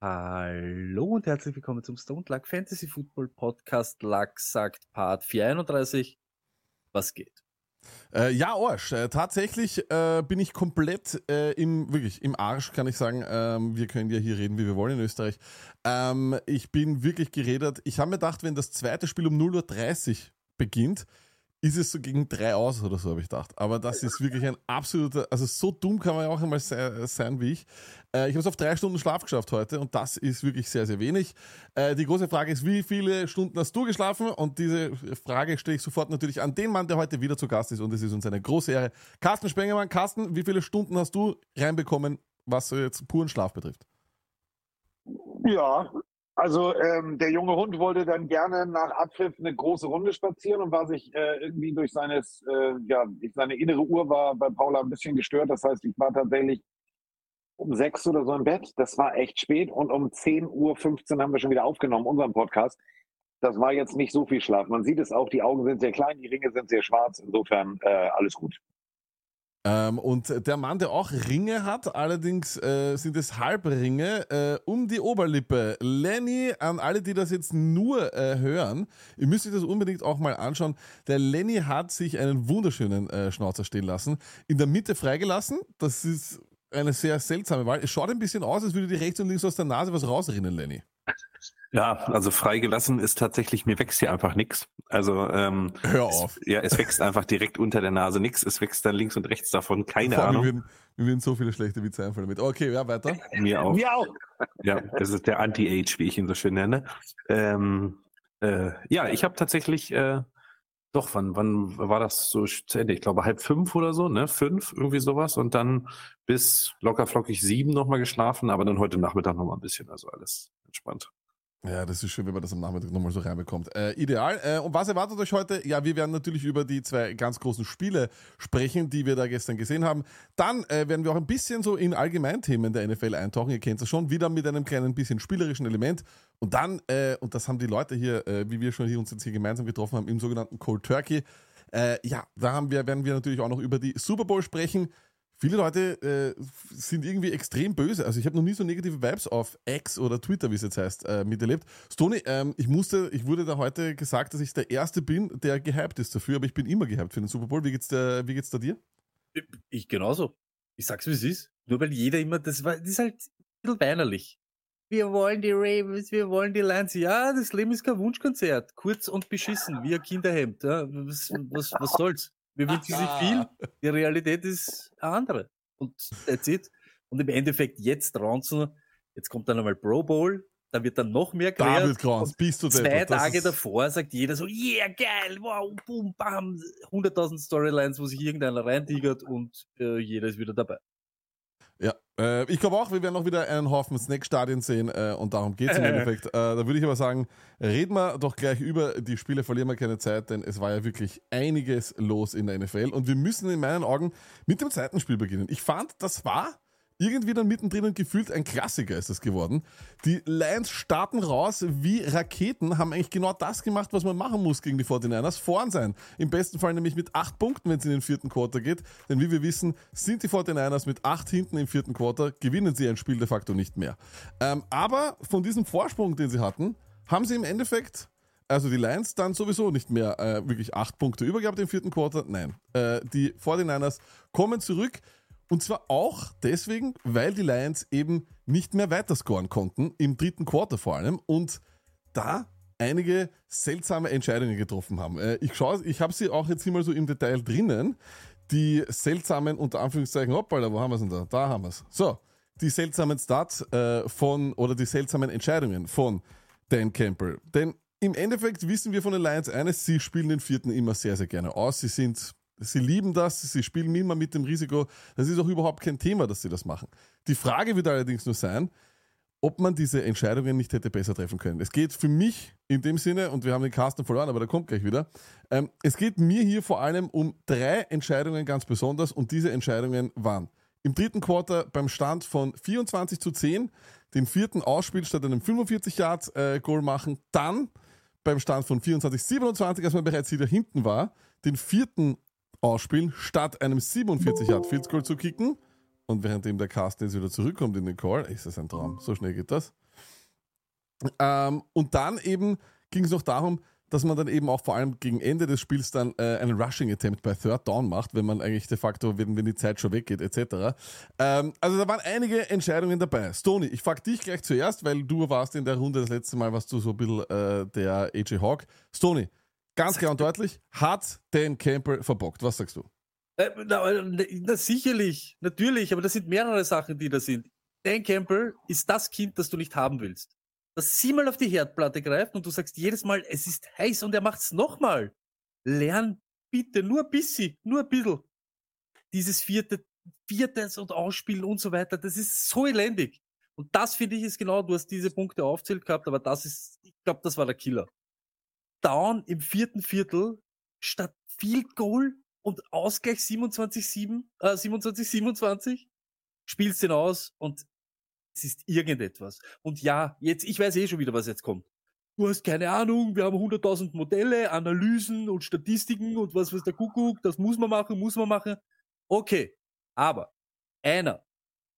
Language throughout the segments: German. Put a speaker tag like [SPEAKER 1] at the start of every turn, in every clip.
[SPEAKER 1] Hallo und herzlich willkommen zum Stone Luck Fantasy Football Podcast. Luck sagt Part 431. Was geht?
[SPEAKER 2] Äh, ja, Arsch. Äh, tatsächlich äh, bin ich komplett äh, im, wirklich im Arsch, kann ich sagen. Ähm, wir können ja hier reden, wie wir wollen in Österreich. Ähm, ich bin wirklich geredet. Ich habe mir gedacht, wenn das zweite Spiel um 0.30 Uhr beginnt, ist es so gegen drei aus oder so, habe ich gedacht. Aber das ist wirklich ein absoluter, also so dumm kann man ja auch einmal se sein wie ich. Äh, ich habe es auf drei Stunden Schlaf geschafft heute und das ist wirklich sehr, sehr wenig. Äh, die große Frage ist, wie viele Stunden hast du geschlafen? Und diese Frage stelle ich sofort natürlich an den Mann, der heute wieder zu Gast ist und es ist uns eine große Ehre. Carsten Spengemann. Carsten, wie viele Stunden hast du reinbekommen, was jetzt puren Schlaf betrifft?
[SPEAKER 3] Ja, also ähm, der junge Hund wollte dann gerne nach Abpfiff eine große Runde spazieren und war sich äh, irgendwie durch seines, äh, ja, seine innere Uhr war bei Paula ein bisschen gestört. Das heißt, ich war tatsächlich um sechs oder so im Bett. Das war echt spät und um 10.15 Uhr haben wir schon wieder aufgenommen, unseren Podcast. Das war jetzt nicht so viel Schlaf. Man sieht es auch, die Augen sind sehr klein, die Ringe sind sehr schwarz. Insofern äh, alles gut.
[SPEAKER 2] Ähm, und der Mann, der auch Ringe hat, allerdings äh, sind es Halbringe, äh, um die Oberlippe. Lenny, an alle, die das jetzt nur äh, hören, ihr müsst euch das unbedingt auch mal anschauen. Der Lenny hat sich einen wunderschönen äh, Schnauzer stehen lassen, in der Mitte freigelassen. Das ist eine sehr seltsame Wahl. Es schaut ein bisschen aus, als würde dir rechts und links aus der Nase was rausrinnen, Lenny.
[SPEAKER 4] Ja, also freigelassen ist tatsächlich, mir wächst hier einfach nichts. Also ähm,
[SPEAKER 2] Hör auf.
[SPEAKER 4] Es, ja, es wächst einfach direkt unter der Nase nichts. Es wächst dann links und rechts davon, keine
[SPEAKER 2] Vor
[SPEAKER 4] Ahnung.
[SPEAKER 2] Mir würden, mir würden so viele schlechte Witze einfallen damit. Okay, ja, weiter.
[SPEAKER 4] Mir auch.
[SPEAKER 3] Mir auch.
[SPEAKER 4] Ja, das ist der Anti-Age, wie ich ihn so schön nenne. Ähm, äh, ja, ich habe tatsächlich, äh, doch, wann, wann war das so zu Ende? Ich glaube halb fünf oder so, ne? Fünf, irgendwie sowas. Und dann bis locker flockig sieben nochmal geschlafen, aber dann heute Nachmittag nochmal ein bisschen, also alles entspannt.
[SPEAKER 2] Ja, das ist schön, wenn man das am Nachmittag nochmal so reinbekommt. Äh, ideal. Äh, und was erwartet euch heute? Ja, wir werden natürlich über die zwei ganz großen Spiele sprechen, die wir da gestern gesehen haben. Dann äh, werden wir auch ein bisschen so in Allgemeinthemen der NFL eintauchen. Ihr kennt es schon, wieder mit einem kleinen bisschen spielerischen Element. Und dann, äh, und das haben die Leute hier, äh, wie wir schon hier uns jetzt hier gemeinsam getroffen haben, im sogenannten Cold Turkey. Äh, ja, da haben wir, werden wir natürlich auch noch über die Super Bowl sprechen. Viele Leute äh, sind irgendwie extrem böse. Also ich habe noch nie so negative Vibes auf X oder Twitter, wie es jetzt heißt, äh, miterlebt. Stony, ähm, ich musste, ich wurde da heute gesagt, dass ich der Erste bin, der gehypt ist dafür, aber ich bin immer gehypt für den Super Bowl. Wie geht's da, wie geht's da dir?
[SPEAKER 1] Ich genauso. Ich sag's wie es ist. Nur weil jeder immer, das war, das ist halt ein bisschen weinerlich. Wir wollen die Ravens, wir wollen die Lions. Ja, das Leben ist kein Wunschkonzert. Kurz und beschissen, wie ein Kinderhemd. Ja, was, was, was soll's? Wir wünschen sich viel. Die Realität ist eine andere. Und that's it. Und im Endeffekt jetzt Ronson, jetzt kommt dann einmal Pro Bowl, da wird dann noch mehr
[SPEAKER 2] David
[SPEAKER 1] gerät.
[SPEAKER 2] Kraus, bist du
[SPEAKER 1] Zwei
[SPEAKER 2] deppert. Das
[SPEAKER 1] Tage davor sagt jeder so, yeah, geil, wow, boom, bam, 100.000 Storylines, wo sich irgendeiner reintigert und äh, jeder ist wieder dabei.
[SPEAKER 2] Ja, äh, ich glaube auch, wir werden noch wieder einen Haufen Snack-Stadien sehen äh, und darum geht es im Endeffekt. Äh, da würde ich aber sagen, reden wir doch gleich über die Spiele, verlieren wir keine Zeit, denn es war ja wirklich einiges los in der NFL und wir müssen in meinen Augen mit dem zweiten Spiel beginnen. Ich fand, das war irgendwie dann mittendrin und gefühlt ein Klassiker ist das geworden. Die Lions starten raus wie Raketen, haben eigentlich genau das gemacht, was man machen muss gegen die 49ers, vorn sein. Im besten Fall nämlich mit acht Punkten, wenn es in den vierten Quarter geht. Denn wie wir wissen, sind die 49ers mit acht hinten im vierten Quarter, gewinnen sie ein Spiel de facto nicht mehr. Ähm, aber von diesem Vorsprung, den sie hatten, haben sie im Endeffekt also die Lions dann sowieso nicht mehr äh, wirklich acht Punkte übergehabt im vierten Quarter. Nein. Äh, die 49ers kommen zurück. Und zwar auch deswegen, weil die Lions eben nicht mehr weiterscoren konnten, im dritten Quarter vor allem. Und da einige seltsame Entscheidungen getroffen haben. Äh, ich schaue, ich habe sie auch jetzt hier mal so im Detail drinnen. Die seltsamen, unter Anführungszeichen, hoppala, wo haben wir es denn da? Da haben wir es. So, die seltsamen Starts äh, von, oder die seltsamen Entscheidungen von Dan Campbell. Denn im Endeffekt wissen wir von den Lions eines, sie spielen den vierten immer sehr, sehr gerne aus. Sie sind, sie lieben das, sie spielen immer mit dem Risiko. Das ist auch überhaupt kein Thema, dass sie das machen. Die Frage wird allerdings nur sein, ob man diese Entscheidungen nicht hätte besser treffen können. Es geht für mich in dem Sinne, und wir haben den Carsten verloren, aber der kommt gleich wieder, ähm, es geht mir hier vor allem um drei Entscheidungen ganz besonders und diese Entscheidungen waren im dritten Quarter beim Stand von 24 zu 10 den vierten Ausspiel statt einem 45 Yard äh, Goal machen, dann beim Stand von 24 27, als man bereits wieder hinten war, den vierten Ausspielen statt einem 47 Yard Field Goal zu kicken und währenddem der Carsten jetzt wieder zurückkommt in den Call, ist das ein Traum, so schnell geht das. Ähm, und dann eben ging es noch darum, dass man dann eben auch vor allem gegen Ende des Spiels dann äh, einen Rushing Attempt bei Third Down macht, wenn man eigentlich de facto, wenn, wenn die Zeit schon weggeht, etc. Ähm, also da waren einige Entscheidungen dabei. Stony, ich frag dich gleich zuerst, weil du warst in der Runde das letzte Mal, warst du so ein bisschen äh, der AJ Hawk. Stony, ganz klar und deutlich, hat Dan Campbell verbockt. Was sagst du?
[SPEAKER 1] Äh, na, na, sicherlich, natürlich, aber das sind mehrere Sachen, die da sind. Dan Campbell ist das Kind, das du nicht haben willst. Das siebenmal auf die Herdplatte greift und du sagst jedes Mal, es ist heiß und er macht's nochmal. Lern bitte, nur ein bisschen, nur ein bisschen. Dieses vierte, viertes und Ausspielen und so weiter, das ist so elendig. Und das finde ich ist genau, du hast diese Punkte aufzählt gehabt, aber das ist, ich glaube, das war der Killer. Down im vierten Viertel statt Field Goal und Ausgleich 27-7, äh, 27-27, spielst den aus und es ist irgendetwas. Und ja, jetzt, ich weiß eh schon wieder, was jetzt kommt. Du hast keine Ahnung, wir haben 100.000 Modelle, Analysen und Statistiken und was weiß der Kuckuck, das muss man machen, muss man machen. Okay, aber einer,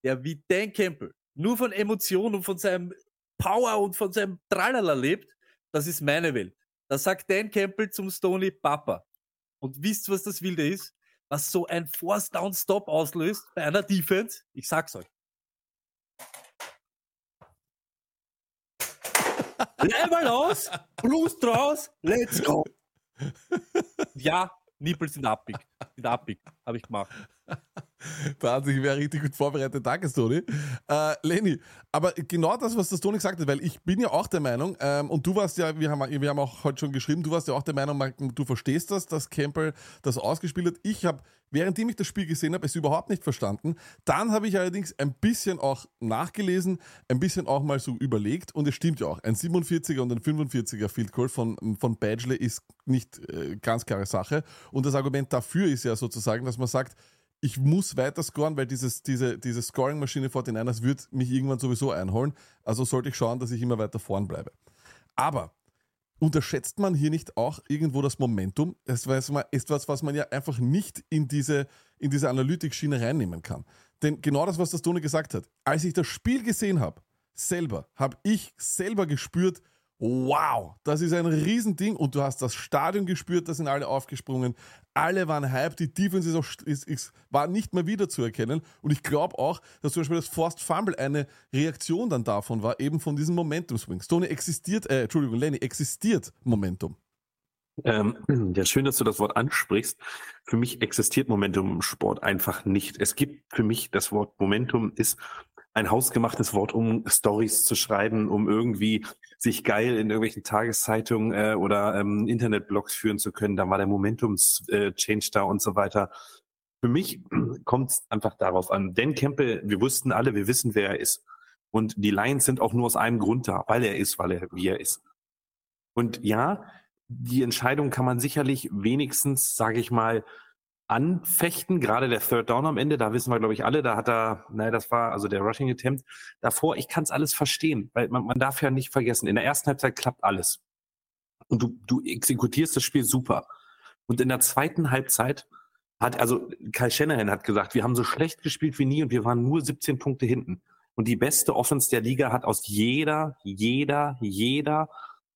[SPEAKER 1] der wie Dan Campbell nur von Emotionen und von seinem Power und von seinem Tralala lebt, das ist meine Welt. Da sagt Dan Campbell zum Stony Papa. Und wisst, was das Wilde ist? Was so ein Force Down Stop auslöst bei einer Defense? Ich sag's euch. Level aus, Blues draus, let's go. Ja, Nippel sind abbieg. Sind abbieg, habe ich gemacht.
[SPEAKER 2] Da hat sich wer richtig gut vorbereitet. Danke, Toni. Äh, Leni, aber genau das, was das Toni gesagt hat, weil ich bin ja auch der Meinung, ähm, und du warst ja, wir haben, wir haben auch heute schon geschrieben, du warst ja auch der Meinung, du verstehst das, dass Campbell das ausgespielt hat. Ich habe, währenddem ich das Spiel gesehen habe, es überhaupt nicht verstanden. Dann habe ich allerdings ein bisschen auch nachgelesen, ein bisschen auch mal so überlegt und es stimmt ja auch. Ein 47er und ein 45er Field Goal von, von Badgley ist nicht äh, ganz klare Sache. Und das Argument dafür ist ja sozusagen, dass man sagt, ich muss weiter scoren, weil dieses, diese, diese Scoring-Maschine 49ers wird mich irgendwann sowieso einholen. Also sollte ich schauen, dass ich immer weiter vorn bleibe. Aber unterschätzt man hier nicht auch irgendwo das Momentum? Das ist etwas, was man ja einfach nicht in diese, in diese Analytik-Schiene reinnehmen kann. Denn genau das, was das Tone gesagt hat, als ich das Spiel gesehen habe, selber, habe ich selber gespürt, wow, das ist ein Riesending und du hast das Stadion gespürt, da sind alle aufgesprungen, alle waren hyped, die Defense ist, auch, ist, ist war nicht mehr wiederzuerkennen und ich glaube auch, dass zum Beispiel das Forced Fumble eine Reaktion dann davon war, eben von diesem Momentum Swing. Tony existiert, äh, Entschuldigung, Lenny, existiert Momentum.
[SPEAKER 4] Ähm, ja, schön, dass du das Wort ansprichst. Für mich existiert Momentum im Sport einfach nicht. Es gibt für mich das Wort Momentum ist ein hausgemachtes Wort, um Stories zu schreiben, um irgendwie sich geil in irgendwelchen Tageszeitungen äh, oder ähm, Internetblogs führen zu können. Da war der Momentums-Change äh, da und so weiter. Für mich kommt es einfach darauf an. Dan Campbell, wir wussten alle, wir wissen, wer er ist. Und die Lions sind auch nur aus einem Grund da, weil er ist, weil er wie er ist. Und ja, die Entscheidung kann man sicherlich wenigstens, sage ich mal, anfechten, gerade der Third Down am Ende, da wissen wir, glaube ich, alle, da hat er, naja, das war also der Rushing Attempt. Davor, ich kann es alles verstehen, weil man, man darf ja nicht vergessen, in der ersten Halbzeit klappt alles. Und du, du exekutierst das Spiel super. Und in der zweiten Halbzeit hat, also Kyle Shanahan hat gesagt, wir haben so schlecht gespielt wie nie und wir waren nur 17 Punkte hinten. Und die beste Offense der Liga hat aus jeder, jeder, jeder,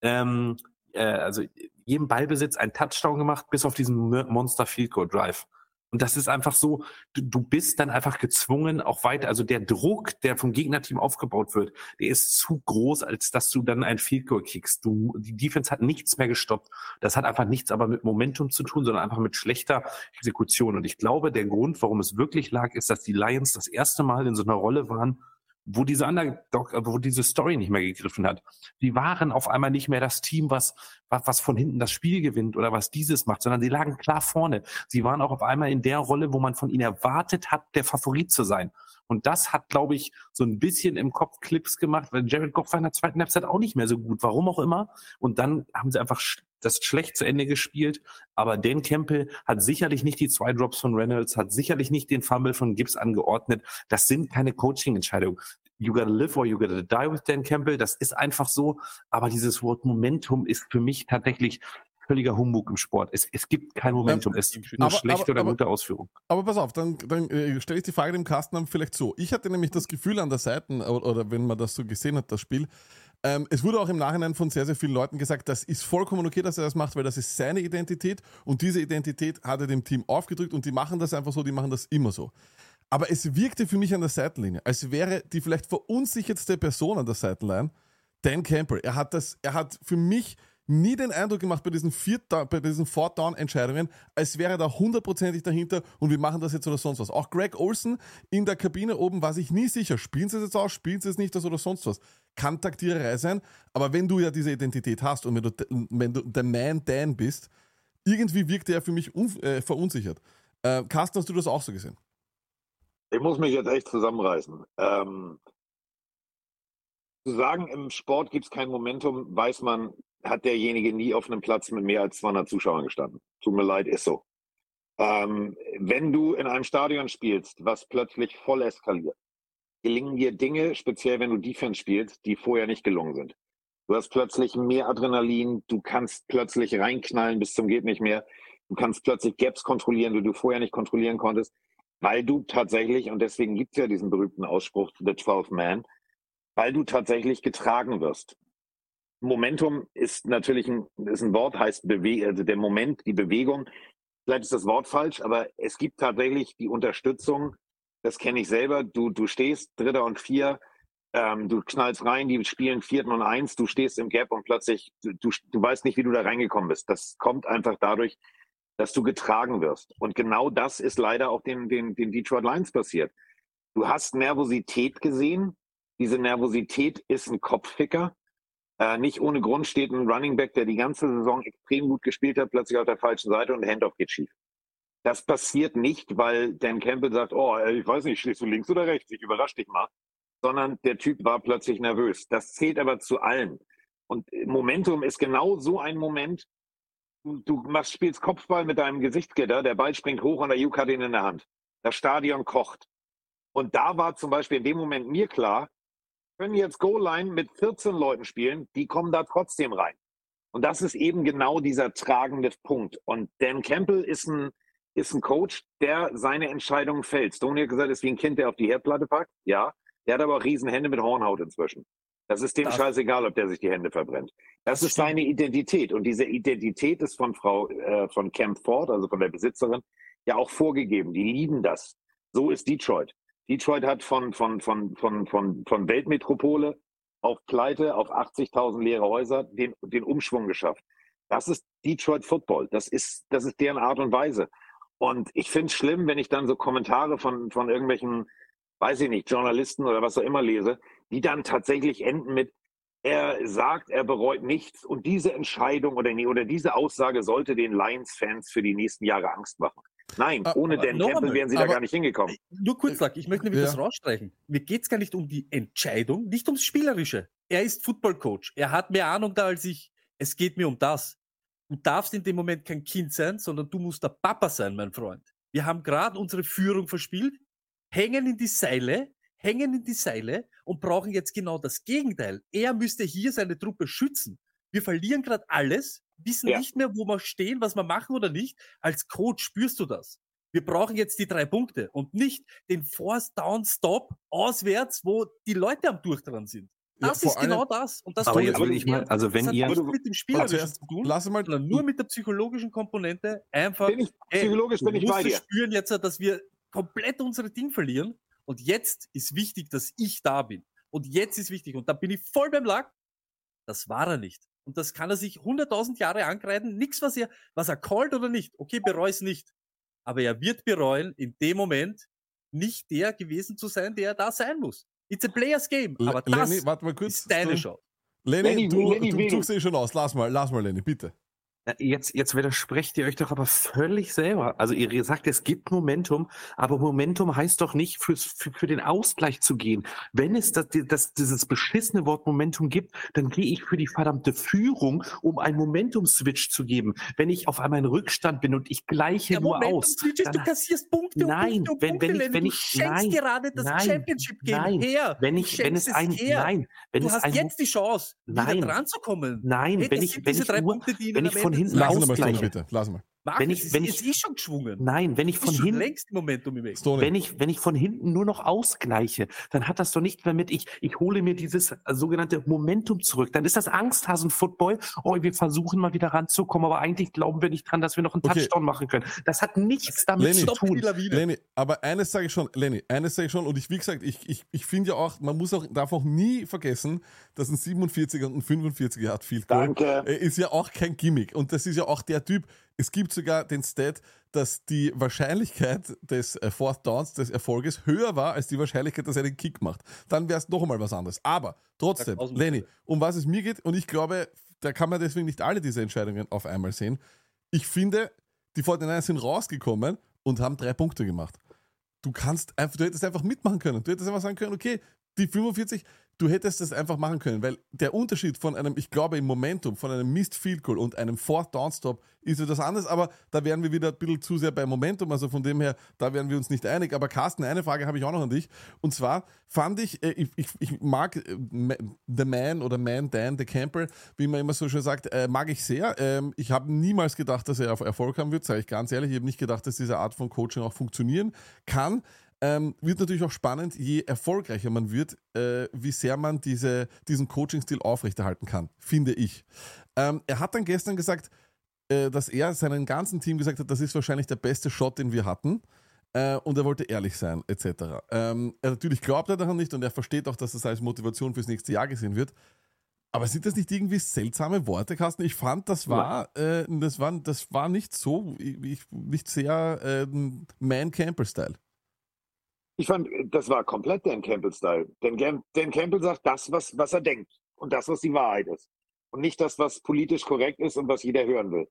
[SPEAKER 4] ähm, äh, also jedem Ballbesitz einen Touchdown gemacht, bis auf diesen Monster Field Goal Drive. Und das ist einfach so, du, bist dann einfach gezwungen, auch weiter, also der Druck, der vom Gegnerteam aufgebaut wird, der ist zu groß, als dass du dann ein Field Goal kickst. Du, die Defense hat nichts mehr gestoppt. Das hat einfach nichts aber mit Momentum zu tun, sondern einfach mit schlechter Exekution. Und ich glaube, der Grund, warum es wirklich lag, ist, dass die Lions das erste Mal in so einer Rolle waren, wo diese Underdog, äh, wo diese Story nicht mehr gegriffen hat. Die waren auf einmal nicht mehr das Team, was, was, was von hinten das Spiel gewinnt oder was dieses macht, sondern sie lagen klar vorne. Sie waren auch auf einmal in der Rolle, wo man von ihnen erwartet hat, der Favorit zu sein. Und das hat, glaube ich, so ein bisschen im Kopf Clips gemacht, weil Jared Goff war in der zweiten Halbzeit auch nicht mehr so gut, warum auch immer. Und dann haben sie einfach das schlecht zu Ende gespielt. Aber Dan Campbell hat sicherlich nicht die zwei Drops von Reynolds, hat sicherlich nicht den Fumble von Gibbs angeordnet. Das sind keine Coaching-Entscheidungen. You gotta live or you gotta die with Dan Campbell. Das ist einfach so. Aber dieses Wort Momentum ist für mich tatsächlich völliger Humbug im Sport. Es, es gibt kein Momentum. Es gibt nur
[SPEAKER 2] aber-
[SPEAKER 4] schlechte
[SPEAKER 2] aber-
[SPEAKER 4] oder
[SPEAKER 2] aber-
[SPEAKER 4] gute Ausführung.
[SPEAKER 2] Aber pass auf, dann, dann äh, stelle ich die Frage dem Carsten dann vielleicht so. Ich hatte nämlich das Gefühl an der Seite, oder, oder wenn man das so gesehen hat, das Spiel, ähm, es wurde auch im Nachhinein von sehr, sehr vielen Leuten gesagt, das ist vollkommen okay, dass er das macht, weil das ist seine Identität und diese Identität hat er dem Team aufgedrückt und die machen das einfach so, die machen das immer so. Aber es wirkte für mich an der Seitenlinie, als wäre die vielleicht verunsichertste Person an der Seitenline Dan Campbell. Er hat das, er hat für mich nie den Eindruck gemacht bei diesen, Viert- bei diesen Fourth-Down-Entscheidungen, als wäre da hundertprozentig dahinter und wir machen das jetzt oder sonst was. Auch Greg Olson in der Kabine oben war sich nie sicher, spielen sie es jetzt aus, spielen sie es nicht aus oder sonst was. Kann Taktiererei sein, aber wenn du ja diese Identität hast und wenn du, wenn du der Man Dan bist, irgendwie wirkte er für mich äh, verunsichert. Äh, Carsten, hast du das auch so gesehen?
[SPEAKER 3] Ich muss mich jetzt echt zusammenreißen. Ähm, zu sagen, im Sport gibt es kein Momentum, weiß man, hat derjenige nie auf einem Platz mit mehr als 200 Zuschauern gestanden. Tut mir leid, ist so. Ähm, wenn du in einem Stadion spielst, was plötzlich voll eskaliert, gelingen dir Dinge, speziell wenn du Defense spielst, die vorher nicht gelungen sind. Du hast plötzlich mehr Adrenalin, du kannst plötzlich reinknallen bis zum geht nicht mehr. Du kannst plötzlich Gaps kontrollieren, die du vorher nicht kontrollieren konntest weil du tatsächlich, und deswegen gibt es ja diesen berühmten Ausspruch, The 12 Man, weil du tatsächlich getragen wirst. Momentum ist natürlich ein, ist ein Wort, heißt Bewe also der Moment, die Bewegung. Vielleicht ist das Wort falsch, aber es gibt tatsächlich die Unterstützung. Das kenne ich selber. Du, du stehst Dritter und Vier, ähm, du knallst rein, die spielen Vierten und Eins, du stehst im Gap und plötzlich, du, du, weißt nicht, wie du da reingekommen bist. Das kommt einfach dadurch, dass du getragen wirst. Und genau das ist leider auch den, den, den Detroit Lions passiert. Du hast Nervosität gesehen. Diese Nervosität ist ein Kopfficker. Äh, nicht ohne Grund steht ein Running Back, der die ganze Saison extrem gut gespielt hat, plötzlich auf der falschen Seite und der Handoff geht schief. Das passiert nicht, weil Dan Campbell sagt, oh, ich weiß nicht, stehst du links oder rechts, ich überrasche dich mal. Sondern der Typ war plötzlich nervös. Das zählt aber zu allen. Und Momentum ist genau so ein Moment, du, machst, spielst Kopfball mit deinem Gesichtsgitter, der Ball springt hoch und der Juk hat ihn in der Hand. Das Stadion kocht. Und da war zum Beispiel in dem Moment mir klar, können jetzt Goal-Line mit 14 Leuten spielen, die kommen da trotzdem rein. Und das ist eben genau dieser tragende Punkt. Und Dan Campbell ist ein, ist ein Coach, der seine Entscheidungen fällt. Stoney hat gesagt, ist wie ein Kind, der auf die Herdplatte packt. Ja, der hat aber auch Riesenhände mit Hornhaut inzwischen. Das ist dem
[SPEAKER 1] Das-
[SPEAKER 3] scheißegal, ob der sich die Hände verbrennt. Das, ist seine Identität. Und diese Identität ist von Frau, äh, von Camp Ford, also von der Besitzerin, ja auch vorgegeben. Die lieben das. So ist Detroit. Detroit hat von, von, von, von, von, von Weltmetropole auf Pleite, auf 80.000 leere Häuser den, den Umschwung geschafft. Das ist Detroit Football. Das ist, das ist deren Art und Weise. Und ich finde es schlimm, wenn ich dann so Kommentare von, von irgendwelchen, weiß ich nicht, Journalisten oder was auch immer lese, die dann tatsächlich enden mit, er sagt, er bereut nichts und diese Entscheidung oder, oder diese Aussage sollte den Lions-Fans für die nächsten Jahre Angst machen. Nein,
[SPEAKER 2] Ah,
[SPEAKER 3] ohne
[SPEAKER 1] aber
[SPEAKER 3] Dan Campbell wären sie da gar nicht hingekommen.
[SPEAKER 1] Nur kurz, Lack, ich möchte nämlich
[SPEAKER 2] Ja.
[SPEAKER 1] das rausstreichen. Mir geht's gar nicht um die Entscheidung, nicht ums Spielerische. Er ist Football-Coach. Er hat mehr Ahnung da als ich. Es geht mir um das. Du darfst in dem Moment kein Kind sein, sondern du musst der Papa sein, mein Freund. Wir haben gerade unsere Führung verspielt, hängen in die Seile, hängen in die Seile und brauchen jetzt genau das Gegenteil. Er müsste hier seine Truppe schützen. Wir verlieren gerade alles, wissen
[SPEAKER 3] Ja.
[SPEAKER 1] nicht mehr, wo wir stehen, was wir machen oder nicht. Als Coach spürst du das. Wir brauchen jetzt die drei Punkte und nicht den Force Down Stop auswärts, wo die Leute am Durchdran sind.
[SPEAKER 2] Ja,
[SPEAKER 1] Das
[SPEAKER 2] vor
[SPEAKER 1] ist genau
[SPEAKER 2] allem-
[SPEAKER 1] das. Und das
[SPEAKER 4] Aber jetzt will ich mal, also wenn ihr,
[SPEAKER 1] nichts mit dem
[SPEAKER 2] zuerst,
[SPEAKER 1] zu tun,
[SPEAKER 2] lass mal,
[SPEAKER 1] nur mit der psychologischen Komponente. Einfach,
[SPEAKER 3] Bin ich,
[SPEAKER 1] ey,
[SPEAKER 3] psychologisch
[SPEAKER 1] du
[SPEAKER 3] bin ich bei dir.
[SPEAKER 1] spüren jetzt, dass wir komplett unsere Ding verlieren. Und jetzt ist wichtig, dass ich da bin. Und jetzt ist wichtig. Und da bin ich voll beim Lack. Das war er nicht. Und das kann er sich 100.000 Jahre angreifen. Nichts, was er, was er callt oder nicht. Okay, bereue es nicht. Aber er wird bereuen, in dem Moment nicht der gewesen zu sein, der er da sein muss. It's a player's game. Aber das
[SPEAKER 2] Lenny, warte mal kurz.
[SPEAKER 1] ist deine
[SPEAKER 2] du-
[SPEAKER 1] Show.
[SPEAKER 2] Lenny,
[SPEAKER 3] Lenny,
[SPEAKER 2] du,
[SPEAKER 3] Lenny
[SPEAKER 2] du
[SPEAKER 3] will.
[SPEAKER 2] suchst eh schon aus. Lass mal, lass mal, Lenny, bitte.
[SPEAKER 4] Ja, Jetzt, jetzt widersprecht ihr euch doch aber völlig selber. Also ihr sagt, es gibt Momentum, aber Momentum heißt doch nicht fürs, für, für den Ausgleich zu gehen. Wenn es das, das, dieses beschissene Wort Momentum gibt, dann gehe ich für die verdammte Führung, um einen Momentum-Switch zu geben. Wenn ich auf einmal in Rückstand bin und ich gleiche
[SPEAKER 1] Der
[SPEAKER 4] nur
[SPEAKER 1] Momentum
[SPEAKER 4] aus.
[SPEAKER 1] Ist, du
[SPEAKER 4] dann-
[SPEAKER 1] kassierst Punkte
[SPEAKER 4] Nein,
[SPEAKER 1] und Punkte und
[SPEAKER 4] wenn-
[SPEAKER 1] Punkte,
[SPEAKER 4] wenn ich- wenn
[SPEAKER 1] du
[SPEAKER 4] ich-
[SPEAKER 1] schenkst
[SPEAKER 4] nein,
[SPEAKER 1] gerade das
[SPEAKER 4] nein,
[SPEAKER 1] Championship-Game
[SPEAKER 4] nein.
[SPEAKER 1] her.
[SPEAKER 4] wenn
[SPEAKER 1] Du
[SPEAKER 4] ich, wenn es ein,
[SPEAKER 1] her.
[SPEAKER 4] nein, wenn
[SPEAKER 1] du
[SPEAKER 4] es
[SPEAKER 1] hast
[SPEAKER 4] ein,
[SPEAKER 1] jetzt die Chance,
[SPEAKER 4] Nein.
[SPEAKER 1] wieder dran zu kommen.
[SPEAKER 4] nein,
[SPEAKER 1] Hey,
[SPEAKER 4] wenn ich, wenn
[SPEAKER 1] diese
[SPEAKER 4] ich
[SPEAKER 1] drei
[SPEAKER 4] nur,
[SPEAKER 1] Punkte,
[SPEAKER 4] wenn ich von hinten.
[SPEAKER 2] Lass mal, bitte. Lass mal.
[SPEAKER 1] Markus,
[SPEAKER 4] wenn ich-
[SPEAKER 1] es
[SPEAKER 4] wenn
[SPEAKER 1] ist
[SPEAKER 4] ich-
[SPEAKER 1] eh schon geschwungen.
[SPEAKER 4] nein, wenn ich
[SPEAKER 1] ist
[SPEAKER 4] von hinten,
[SPEAKER 1] längst Momentum im.
[SPEAKER 4] Wenn ich, wenn ich von hinten nur noch ausgleiche, dann hat das doch nicht mehr mit, ich, ich hole mir dieses äh, sogenannte Momentum zurück. Dann ist das Angsthasen-Football. Oh, wir versuchen mal wieder ranzukommen, aber eigentlich glauben wir nicht dran, dass wir noch einen
[SPEAKER 2] Okay.
[SPEAKER 4] Touchdown machen können. Das hat nichts damit
[SPEAKER 2] Lenny,
[SPEAKER 4] zu tun.
[SPEAKER 2] Lenny, aber eines sage ich schon, Lenny, eines sage ich schon, und ich, wie gesagt, ich, ich, ich finde ja auch, man muss auch, darf auch nie vergessen, dass ein 47er und ein 45er hat viel
[SPEAKER 3] Danke.
[SPEAKER 2] Äh, ist ja auch kein Gimmick. Und das ist ja auch der Typ, es gibt sogar den Stat, dass die Wahrscheinlichkeit des äh, Fourth Downs, des Erfolges, höher war als die Wahrscheinlichkeit, dass er den Kick macht. Dann wäre es noch einmal was anderes. Aber trotzdem, Lenny, um was es mir geht, und ich glaube, da kann man deswegen nicht alle diese Entscheidungen auf einmal sehen. Ich finde, die 49ers sind rausgekommen und haben drei Punkte gemacht. Du kannst einfach, du hättest einfach mitmachen können. Du hättest einfach sagen können, okay, die 45, du hättest das einfach machen können, weil der Unterschied von einem, ich glaube im Momentum, von einem Missed Field Goal und einem Fourth Down Stop ist etwas anderes, aber da wären wir wieder ein bisschen zu sehr bei Momentum, also von dem her, da wären wir uns nicht einig. Aber Carsten, eine Frage habe ich auch noch an dich. Und zwar fand ich, äh, ich, ich, ich mag äh, The Man oder Man Dan, The Camper, wie man immer so schön sagt, äh, mag ich sehr. Ähm, ich habe niemals gedacht, dass er Erfolg haben wird, sage ich ganz ehrlich. Ich habe nicht gedacht, dass diese Art von Coaching auch funktionieren kann. Ähm, wird natürlich auch spannend, je erfolgreicher man wird, äh, wie sehr man diese, diesen Coaching-Stil aufrechterhalten kann, finde ich. Ähm, er hat dann gestern gesagt, äh, dass er seinem ganzen Team gesagt hat, das ist wahrscheinlich der beste Shot, den wir hatten. Äh, und er wollte ehrlich sein, etc. Ähm, er natürlich glaubt er daran nicht und er versteht auch, dass das als Motivation fürs nächste Jahr gesehen wird. Aber sind das nicht irgendwie seltsame Worte, Carsten? Ich fand, das war, äh, das war, das war nicht so, ich, nicht sehr äh, Man-Campbell-Style.
[SPEAKER 3] Ich fand, das war komplett Dan Campbell-Style. Dan, Cam- Dan Campbell sagt das, was, was er denkt. Und das, was die Wahrheit ist. Und nicht das, was politisch korrekt ist und was jeder hören will.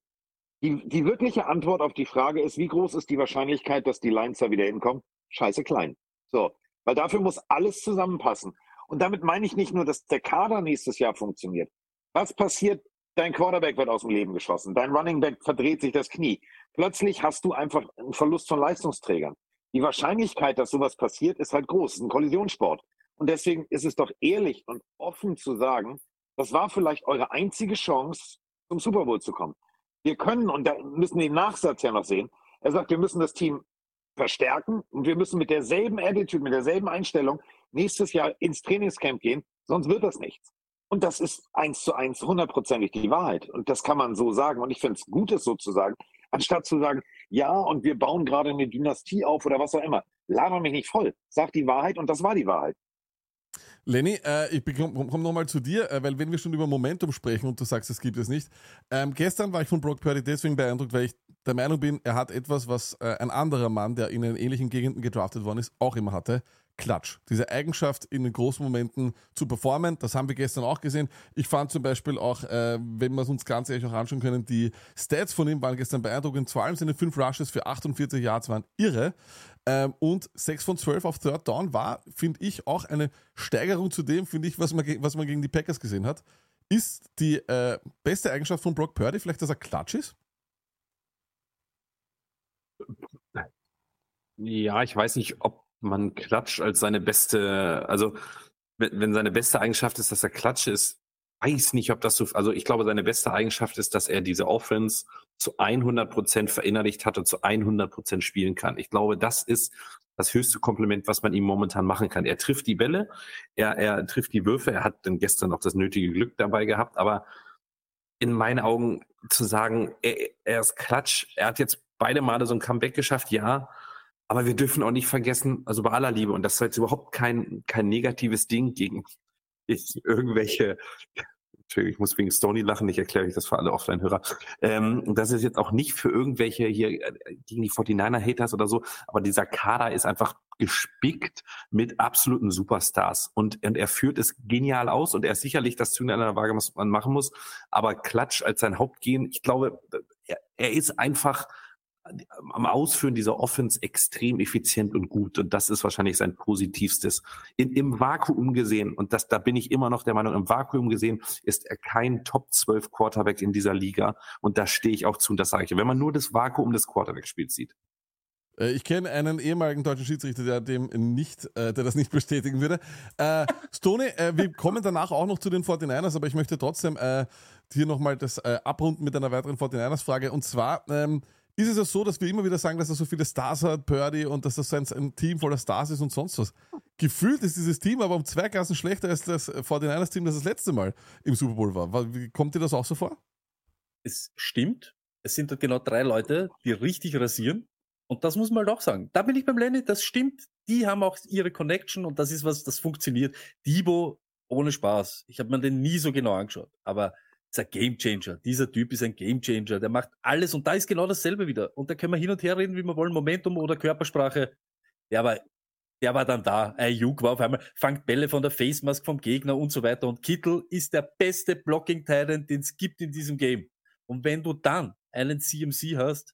[SPEAKER 3] Die, die wirkliche Antwort auf die Frage ist, wie groß ist die Wahrscheinlichkeit, dass die Lions da wieder hinkommen? Scheiße klein. So. Weil dafür muss alles zusammenpassen. Und damit meine ich nicht nur, dass der Kader nächstes Jahr funktioniert. Was passiert? Dein Quarterback wird aus dem Leben geschossen. Dein Running Back verdreht sich das Knie. Plötzlich hast du einfach einen Verlust von Leistungsträgern. Die Wahrscheinlichkeit, dass sowas passiert, ist halt groß. Ein Kollisionssport. Und deswegen ist es doch ehrlich und offen zu sagen, das war vielleicht eure einzige Chance, zum Super Bowl zu kommen. Wir können, und da müssen wir den Nachsatz ja noch sehen, er sagt, wir müssen das Team verstärken und wir müssen mit derselben Attitude, mit derselben Einstellung nächstes Jahr ins Trainingscamp gehen, sonst wird das nichts. Und das ist eins zu eins hundertprozentig die Wahrheit. Und das kann man so sagen. Und ich finde es gut, es so zu sagen, anstatt zu sagen, ja, und wir bauen gerade eine Dynastie auf oder was auch immer. Laber mich nicht voll. Sag die Wahrheit und das war die Wahrheit.
[SPEAKER 2] Lenny, äh, ich komme komm nochmal zu dir, äh, weil wenn wir schon über Momentum sprechen und du sagst, es gibt es nicht. Ähm, gestern war ich von Brock Purdy deswegen beeindruckt, weil ich der Meinung bin, er hat etwas, was äh, ein anderer Mann, der in ähnlichen Gegenden gedraftet worden ist, auch immer hatte. Klatsch. Diese Eigenschaft, in den großen Momenten zu performen, das haben wir gestern auch gesehen. Ich fand zum Beispiel auch, äh, wenn wir es uns ganz ehrlich auch anschauen können, die Stats von ihm waren gestern beeindruckend. Vor allem seine fünf Rushes für 48 Yards waren irre. Ähm, und 6 von 12 auf Third Down war, finde ich, auch eine Steigerung zu dem, finde ich, was man, was man gegen die Packers gesehen hat. Ist die äh, beste Eigenschaft von Brock Purdy vielleicht, dass er Klatsch ist?
[SPEAKER 4] Ja, ich weiß nicht, ob man Klatsch als seine beste, also wenn, seine beste Eigenschaft ist, dass er Klatsch ist, weiß nicht, ob das so, also ich glaube, seine beste Eigenschaft ist, dass er diese Offense zu 100 Prozent verinnerlicht hat und zu 100 Prozent spielen kann. Ich glaube, das ist das höchste Kompliment, was man ihm momentan machen kann. Er trifft die Bälle, er, er trifft die Würfe, er hat dann gestern noch das nötige Glück dabei gehabt, aber in meinen Augen zu sagen, er, er ist Klatsch, er hat jetzt beide Male so ein Comeback geschafft, ja, aber wir dürfen auch nicht vergessen, also bei aller Liebe, und das ist jetzt überhaupt kein, kein negatives Ding gegen irgendwelche Entschuldigung, ich muss wegen Stony lachen, ich erkläre euch das für alle Offline-Hörer. Ähm, das ist jetzt auch nicht für irgendwelche hier äh, gegen die 49er-Haters oder so, aber dieser Kader ist einfach gespickt mit absoluten Superstars und, und er führt es genial aus und er ist sicherlich das Zünglein an der Waage, was man machen muss, aber Klatsch als sein Hauptgehen, ich glaube, er, er ist einfach am Ausführen dieser Offense extrem effizient und gut. Und das ist wahrscheinlich sein positivstes. In, Im Vakuum gesehen, und das, da bin ich immer noch der Meinung, im Vakuum gesehen ist er kein Top 12 Quarterback in dieser Liga. Und da stehe ich auch zu und das sage ich. Wenn man nur das Vakuum des Quarterback-Spiels sieht.
[SPEAKER 2] Äh, Ich kenne einen ehemaligen deutschen Schiedsrichter, der dem nicht, äh, der das nicht bestätigen würde. Äh, Stoney, äh, wir kommen danach auch noch zu den 49ers, aber ich möchte trotzdem äh, hier nochmal das äh, abrunden mit einer weiteren 49ers-Frage. Und zwar ähm, ist es ja so, dass wir immer wieder sagen, dass er so viele Stars hat, Purdy, und dass das ein, ein Team voller Stars ist und sonst was. Gefühlt ist dieses Team aber um zwei Klassen schlechter als das 49ers-Team, das das letzte Mal im Super Bowl war. Wa- wie- Kommt dir das auch so vor?
[SPEAKER 1] Es stimmt. Es sind dort genau drei Leute, die richtig rasieren. Und das muss man halt auch sagen. Da bin ich beim Lenny, das stimmt. Die haben auch ihre Connection und das ist was, das funktioniert. Debo, ohne Spaß. Ich habe mir den nie so genau angeschaut. Aber ist ein Gamechanger. Dieser Typ ist ein Gamechanger. Der macht alles und da ist genau dasselbe wieder. Und da können wir hin und her reden, wie wir wollen. Momentum oder Körpersprache. Der war, der war dann da. Ayuk war auf einmal, fangt Bälle von der Face Mask vom Gegner und so weiter. Und Kittel ist der beste blocking titan den es gibt in diesem Game. Und wenn du dann einen CMC hast,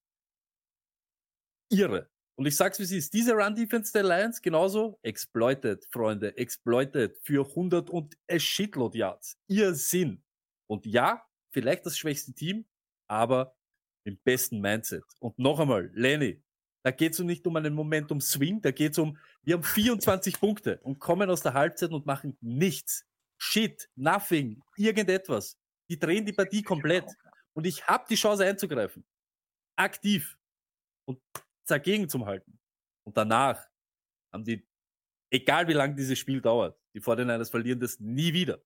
[SPEAKER 1] irre. Und ich sag's wie es ist, diese Run-Defense der Lions genauso exploited, Freunde, exploited für 100 und a shitload Yards. Ihr Sinn. Und ja, vielleicht das schwächste Team, aber im besten Mindset. Und noch einmal, Lenny, da geht's um nicht um einen Momentum Swing, da geht's um, wir haben 24 Punkte und kommen aus der Halbzeit und machen nichts. Shit, nothing, irgendetwas. Die drehen die Partie komplett. Und ich habe die Chance einzugreifen. Aktiv. Und dagegen zum Halten. Und danach haben die, egal wie lang dieses Spiel dauert, die 49ers verlieren das nie wieder.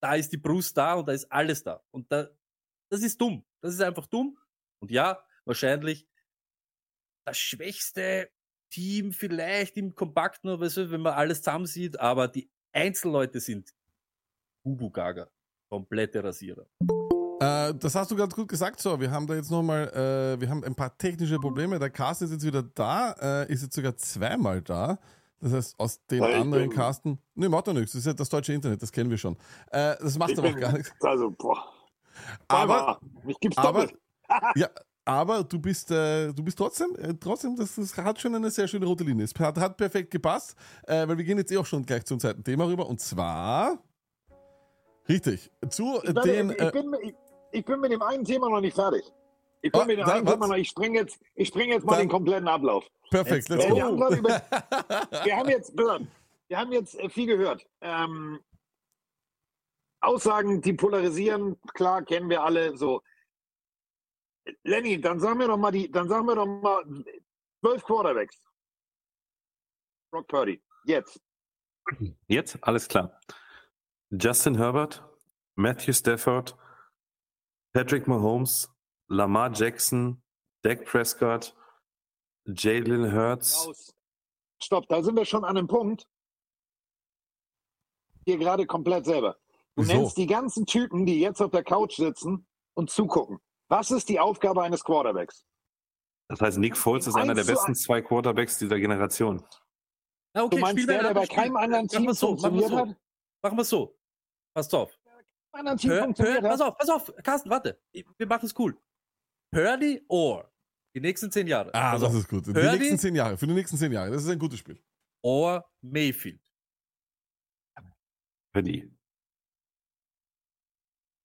[SPEAKER 1] Da ist die Brust da und da ist alles da. Und da, das ist dumm. Das ist einfach dumm. Und ja, wahrscheinlich das schwächste Team vielleicht im Kompakten, wenn man alles zusammen sieht, aber die Einzelleute sind Bubu Gaga. Komplette Rasierer.
[SPEAKER 2] Äh, das hast du ganz gut gesagt. So, wir haben da jetzt nochmal, äh, wir haben ein paar technische Probleme. Der Carsten ist jetzt wieder da, äh, ist jetzt sogar zweimal da. Das heißt, aus den
[SPEAKER 3] ich
[SPEAKER 2] anderen
[SPEAKER 3] bin-
[SPEAKER 2] Carsten. Ne, macht doch nichts. Das ist ja das deutsche Internet, das kennen wir schon. Äh, das macht
[SPEAKER 3] Ich
[SPEAKER 2] aber
[SPEAKER 3] bin-
[SPEAKER 2] gar nichts.
[SPEAKER 3] Also, boah.
[SPEAKER 2] Aber,
[SPEAKER 3] mich gibt's
[SPEAKER 2] aber, ja, aber du bist, äh, du bist trotzdem, äh, trotzdem, das, das hat schon eine sehr schöne rote Linie. Es hat, hat perfekt gepasst, äh, weil wir gehen jetzt eh auch schon gleich zum zweiten Thema rüber. Und zwar, richtig, zu
[SPEAKER 3] Ich,
[SPEAKER 2] den,
[SPEAKER 3] ich,
[SPEAKER 2] äh,
[SPEAKER 3] bin, ich, ich bin mit dem einen Thema noch nicht fertig. Ich
[SPEAKER 2] dann
[SPEAKER 3] einen
[SPEAKER 2] was?
[SPEAKER 3] Thema noch, ich springe jetzt, ich spring jetzt mal
[SPEAKER 2] Dann-
[SPEAKER 3] den kompletten Ablauf.
[SPEAKER 2] perfekt, let's
[SPEAKER 3] wir, haben
[SPEAKER 2] go.
[SPEAKER 3] über, wir haben jetzt, wir haben jetzt äh, viel gehört. Ähm, Aussagen, die polarisieren, klar, kennen wir alle so. Lenny, dann sagen wir doch mal die, dann sagen wir doch mal zwölf Quarterbacks. Brock Purdy. Jetzt.
[SPEAKER 4] Jetzt? Alles klar. Justin Herbert, Matthew Stafford, Patrick Mahomes, Lamar Jackson, Dak Prescott, Jalen Hurts.
[SPEAKER 3] Stopp, da sind wir schon an einem Punkt. Hier gerade komplett selber. Du
[SPEAKER 2] Wieso?
[SPEAKER 3] nennst die ganzen Typen, die jetzt auf der Couch sitzen und zugucken. Was ist die Aufgabe eines Quarterbacks?
[SPEAKER 4] Das heißt, Nick Foles ist einer der besten zwei Quarterbacks dieser Generation.
[SPEAKER 1] Na, okay,
[SPEAKER 3] du meinst der,
[SPEAKER 1] ein
[SPEAKER 3] der bei
[SPEAKER 1] anderes Spiel.
[SPEAKER 3] keinem anderen Team
[SPEAKER 1] so, machen wir
[SPEAKER 3] funktioniert
[SPEAKER 1] so.
[SPEAKER 3] hat?
[SPEAKER 1] Machen wir so. Passt auf.
[SPEAKER 3] Bei
[SPEAKER 1] Hör, hör, pass auf, pass auf, Carsten, warte. Ich- Wir machen es cool. Purdy or die nächsten zehn Jahre.
[SPEAKER 2] Ah,
[SPEAKER 1] Pass
[SPEAKER 2] das ist gut. Die
[SPEAKER 1] Purdy?
[SPEAKER 2] nächsten zehn Jahre, für die nächsten zehn Jahre. Das ist ein gutes Spiel.
[SPEAKER 1] Or Mayfield.
[SPEAKER 4] Purdy.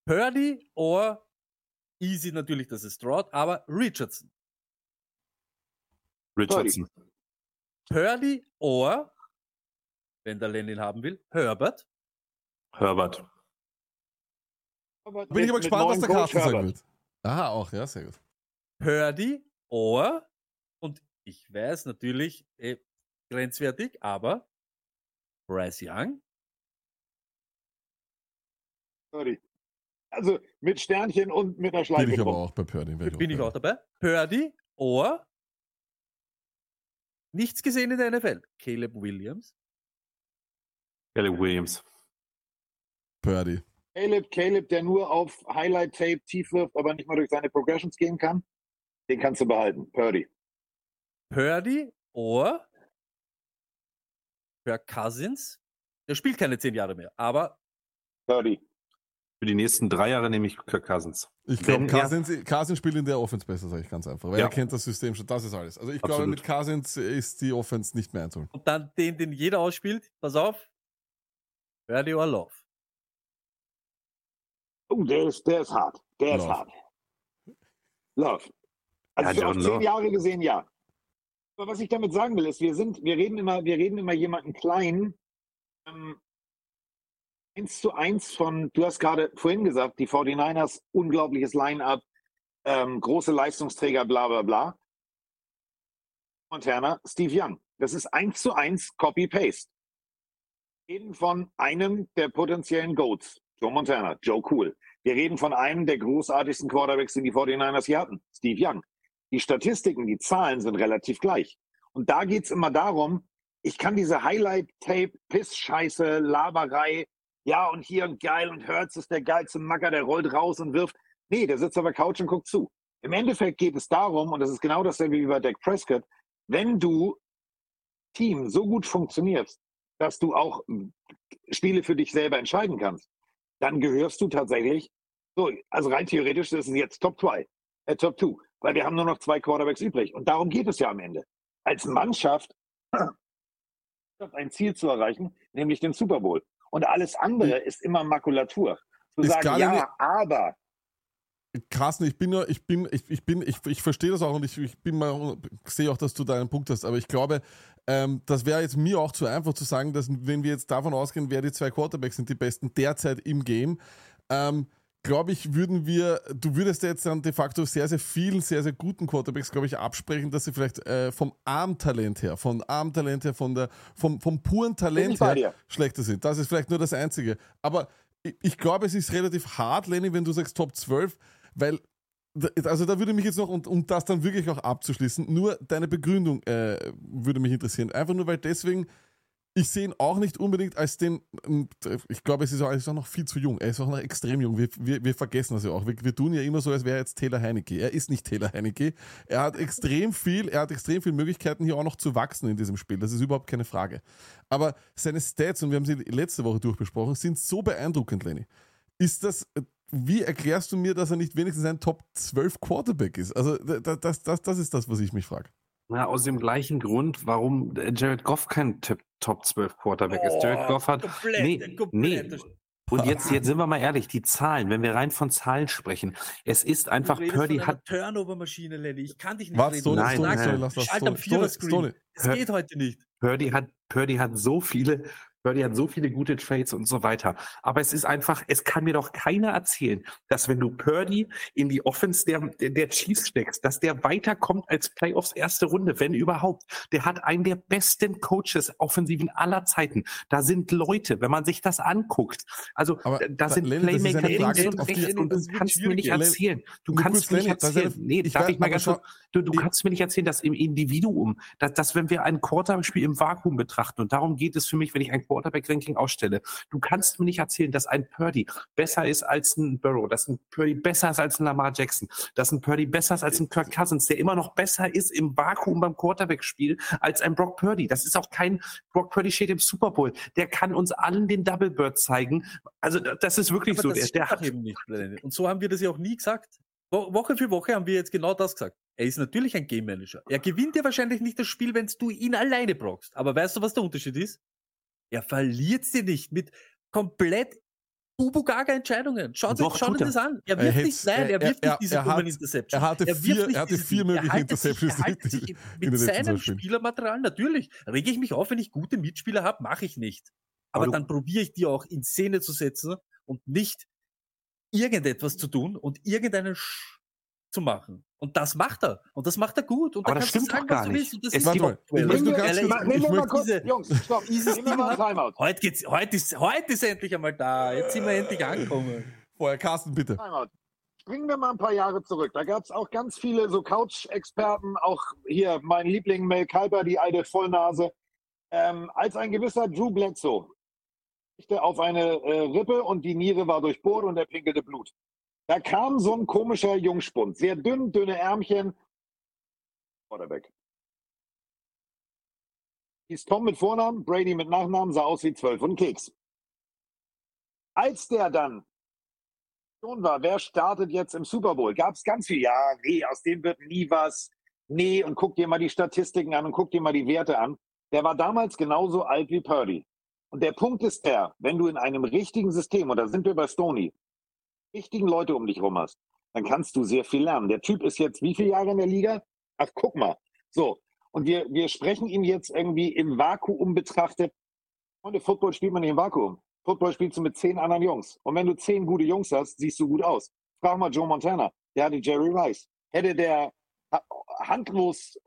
[SPEAKER 1] Purdy or easy natürlich, das ist Stroud, aber Richardson.
[SPEAKER 4] Richardson.
[SPEAKER 1] Purdy or, wenn der Lennon haben will, Herbert.
[SPEAKER 4] Herbert.
[SPEAKER 3] Aber
[SPEAKER 2] Bin ich aber gespannt, was der Carsten sagen wird. Aha, auch, ja, sehr gut.
[SPEAKER 1] Purdy or, und ich weiß natürlich, eh, grenzwertig, aber Bryce Young.
[SPEAKER 3] Purdy. Also mit Sternchen und mit einer Schleife.
[SPEAKER 2] Bin ich aber auch bei Purdy. wär
[SPEAKER 1] bin ich auch dabei. Purdy or nichts gesehen in der NFL. Caleb Williams.
[SPEAKER 4] Caleb Williams.
[SPEAKER 2] Purdy.
[SPEAKER 3] Caleb, Caleb, der nur auf Highlight-Tape tief wirft, aber nicht mal durch seine Progressions gehen kann, den kannst du behalten. Purdy.
[SPEAKER 1] Purdy oder Kirk Cousins. Der spielt keine zehn Jahre mehr, aber
[SPEAKER 3] Purdy.
[SPEAKER 4] Für die nächsten drei Jahre nehme ich Kirk Cousins.
[SPEAKER 2] Ich glaube,
[SPEAKER 4] er-
[SPEAKER 2] Cousins, Cousins spielt in der Offense besser, sage ich ganz einfach. Weil
[SPEAKER 4] Ja.
[SPEAKER 2] er kennt das System schon. Das ist alles. Also ich glaube,
[SPEAKER 4] Absolut.
[SPEAKER 2] mit Cousins ist die Offense nicht mehr einzuholen.
[SPEAKER 1] und dann den, den jeder ausspielt, pass auf, Purdy oder Love.
[SPEAKER 3] Oh, der ist, der ist hart. Der ist
[SPEAKER 2] Love.
[SPEAKER 3] hart. Love. Also
[SPEAKER 4] Ja,
[SPEAKER 3] auf
[SPEAKER 4] John
[SPEAKER 3] zehn. Jahre gesehen, ja. Aber was ich damit sagen will, ist, wir sind, wir reden immer, wir reden immer jemanden klein. Ähm, eins zu eins von, du hast gerade vorhin gesagt, die 49ers, unglaubliches Line-up, ähm, große Leistungsträger, bla bla bla. Montana, Steve Young. Das ist eins zu eins Copy-Paste. Reden von einem der potenziellen Goats, Joe Montana, Joe Cool. Wir reden von einem der großartigsten Quarterbacks, den die 49ers hier hatten, Steve Young. Die Statistiken, die Zahlen sind relativ gleich. Und da geht's immer darum, ich kann diese Highlight-Tape, Piss-Scheiße, Laberei, ja und hier und geil und Hertz ist der geilste Macker, der rollt raus und wirft. Nee, der sitzt auf der Couch und guckt zu. Im Endeffekt geht es darum, und das ist genau dasselbe wie bei Dak Prescott, wenn du Team so gut funktionierst, dass du auch Spiele für dich selber entscheiden kannst, dann gehörst du tatsächlich, so, also rein theoretisch, das ist jetzt Top 2, äh, Top 2, weil wir haben nur noch zwei Quarterbacks übrig. Und darum geht es ja am Ende. Als Mannschaft ein Ziel zu erreichen, nämlich den Super Bowl. Und alles andere ist immer Makulatur. Zu
[SPEAKER 2] Ist
[SPEAKER 3] sagen, ja,
[SPEAKER 2] nicht-
[SPEAKER 3] aber,
[SPEAKER 2] Carsten, ich bin ja, ich bin, ich, ich bin, ich, ich verstehe das auch und ich, ich bin mal, sehe auch, dass du da einen Punkt hast, aber ich glaube, ähm, das wäre jetzt mir auch zu einfach zu sagen, dass wenn wir jetzt davon ausgehen, wer die zwei Quarterbacks sind, die besten derzeit im Game, ähm, glaube ich, würden wir, du würdest jetzt dann de facto sehr, sehr vielen, sehr, sehr guten Quarterbacks, glaube ich, absprechen, dass sie vielleicht äh, vom Armtalent her, von Armtalent her, von der, vom, vom puren Talent her schlechter sind. Das ist vielleicht nur das Einzige. Aber ich, ich glaube, es ist relativ hart, Lenny, wenn du sagst Top 12, weil, also da würde mich jetzt noch, und um das dann wirklich auch abzuschließen, nur deine Begründung äh, würde mich interessieren. Einfach nur, weil deswegen, ich sehe ihn auch nicht unbedingt als den, ich glaube, es ist auch, ist auch noch viel zu jung. Er ist auch noch extrem jung. Wir, wir, wir vergessen das ja auch. Wir, wir tun ja immer so, als wäre er jetzt Taylor Heinecke. Er ist nicht Taylor Heinecke. Er hat extrem viel, er hat extrem viele Möglichkeiten, hier auch noch zu wachsen in diesem Spiel. Das ist überhaupt keine Frage. Aber seine Stats, und wir haben sie letzte Woche durchbesprochen, sind so beeindruckend, Lenny. Ist das, wie erklärst du mir, dass er nicht wenigstens ein Top 12 Quarterback ist? Also, das, das, das, das ist das, was ich mich frage.
[SPEAKER 4] Na, aus dem gleichen Grund, warum äh, Jared Goff kein Top, Top 12 Quarterback ist. Jared Goff hat.
[SPEAKER 1] komplett,
[SPEAKER 4] nee,
[SPEAKER 1] komplett.
[SPEAKER 4] nee. Und jetzt, jetzt sind wir mal ehrlich, die Zahlen, wenn wir rein von Zahlen sprechen, es ist einfach, Purdy hat.
[SPEAKER 1] Turnover-Maschine, Lenny. Ich kann dich nicht
[SPEAKER 2] Was,
[SPEAKER 1] reden.
[SPEAKER 2] Stoney,
[SPEAKER 4] Nein,
[SPEAKER 2] Stoney,
[SPEAKER 4] nein,
[SPEAKER 1] am
[SPEAKER 2] Stoney,
[SPEAKER 1] Vierer-Screen.
[SPEAKER 2] Stoney.
[SPEAKER 1] Es
[SPEAKER 4] Hör-
[SPEAKER 1] geht heute nicht.
[SPEAKER 4] Purdy hat, Purdy hat so viele, Purdy hat so viele gute Trades und so weiter. Aber es ist einfach, es kann mir doch keiner erzählen, dass wenn du Purdy in die Offense der, der, der Chiefs steckst, dass der weiterkommt als Playoffs erste Runde, wenn überhaupt. Der hat einen der besten Coaches Offensiven aller Zeiten. Da sind Leute, wenn man sich das anguckt. Also
[SPEAKER 2] Aber
[SPEAKER 4] da, sind
[SPEAKER 2] Lenny, das ist eine
[SPEAKER 4] Playmaker links und rechts und
[SPEAKER 1] das
[SPEAKER 4] du kannst mir nicht erzählen. Du kannst mir nicht erzählen. Nee,
[SPEAKER 2] ich
[SPEAKER 4] darf ich mal ganz kurz, du, du kannst mir nicht erzählen, dass im Individuum, dass, dass wenn wir ein Quarterback-Spiel im Vakuum betrachten, und darum geht es für mich, wenn ich ein Quarterback-Ranking ausstelle, du kannst mir nicht erzählen, dass ein Purdy besser ist als ein Burrow, dass ein Purdy besser ist als ein Lamar Jackson, dass ein Purdy besser ist als ein Kirk Cousins, der immer noch besser ist im Vakuum beim Quarterback-Spiel als ein Brock Purdy. Das ist auch kein, Brock Purdy steht im Super Bowl. Der kann uns allen den Double Bird zeigen. Also das ist wirklich
[SPEAKER 1] Aber
[SPEAKER 4] so.
[SPEAKER 1] das
[SPEAKER 4] Der, der hat,
[SPEAKER 1] eben nicht. Und so haben wir das ja auch nie gesagt. Wo- Woche für Woche haben wir jetzt genau das gesagt. Er ist natürlich ein Game Manager. Er gewinnt dir wahrscheinlich nicht das Spiel, wenn du ihn alleine brauchst. Aber weißt du, was der Unterschied ist? Er verliert dir nicht mit komplett Ubugaga Entscheidungen. Schaut
[SPEAKER 4] Doch,
[SPEAKER 1] euch schaut das an. Er wirft nicht, nein,
[SPEAKER 2] er-
[SPEAKER 1] wirft nicht diese dummen Interceptions.
[SPEAKER 2] er hatte vier- er hatte vier mögliche
[SPEAKER 1] Er
[SPEAKER 2] Interceptions
[SPEAKER 1] er sich Mit seinem. Spielermaterial, natürlich. Rege ich mich auf, wenn ich gute Mitspieler habe, mache ich nicht. Aber, dann probiere ich die auch in Szene zu setzen und nicht irgendetwas zu tun und irgendeinen Sch zu machen. Und das macht er. Und das macht er gut. Und
[SPEAKER 4] Aber
[SPEAKER 1] da
[SPEAKER 4] das
[SPEAKER 1] kannst du
[SPEAKER 4] stimmt
[SPEAKER 1] sagen,
[SPEAKER 4] doch
[SPEAKER 1] was
[SPEAKER 4] gar
[SPEAKER 1] du willst.
[SPEAKER 4] nicht.
[SPEAKER 1] Und das
[SPEAKER 4] Es
[SPEAKER 1] ist top
[SPEAKER 2] ich möchte
[SPEAKER 1] 12.
[SPEAKER 2] nur ganz kurz-
[SPEAKER 3] Ma- Nehmen wir
[SPEAKER 2] ich
[SPEAKER 3] mal
[SPEAKER 2] möchte
[SPEAKER 3] kurz,
[SPEAKER 1] diese-
[SPEAKER 3] Jungs, stopp. wir mal Timeout.
[SPEAKER 1] Heute geht's, heute ist, heute ist endlich einmal da. Jetzt sind wir endlich angekommen.
[SPEAKER 2] Vorher, Carsten, bitte.
[SPEAKER 3] Timeout. Springen wir mal ein paar Jahre zurück. Da gab es auch ganz viele so Couch-Experten, auch hier mein Liebling Mel Kalber, die alte Vollnase. Ähm, als ein gewisser Drew Bledsoe auf eine äh, Rippe und die Niere war durchbohrt und er pinkelte Blut. Da kam so ein komischer Jungspund, sehr dünn, dünne Ärmchen. Quarterback. Hieß Tom mit Vornamen, Brady mit Nachnamen, sah aus wie zwölf und Keks. Als der dann schon war, wer startet jetzt im Super Bowl, gab es ganz viel, ja, nee, aus dem wird nie was. Nee, und guck dir mal die Statistiken an und guck dir mal die Werte an. Der war damals genauso alt wie Purdy. Und der Punkt ist der, wenn du in einem richtigen System, und da sind wir bei Stony, richtigen Leute um dich rum hast, dann kannst du sehr viel lernen. Der Typ ist jetzt wie viele Jahre in der Liga? Ach, guck mal. So. Und wir, wir sprechen ihn jetzt irgendwie im Vakuum betrachtet. Freunde, Football spielt man nicht im Vakuum. Football spielst du mit zehn anderen Jungs. Und wenn du zehn gute Jungs hast, siehst du gut aus. Frag mal Joe Montana. Der hatte Jerry Rice. Hätte der ha- handlos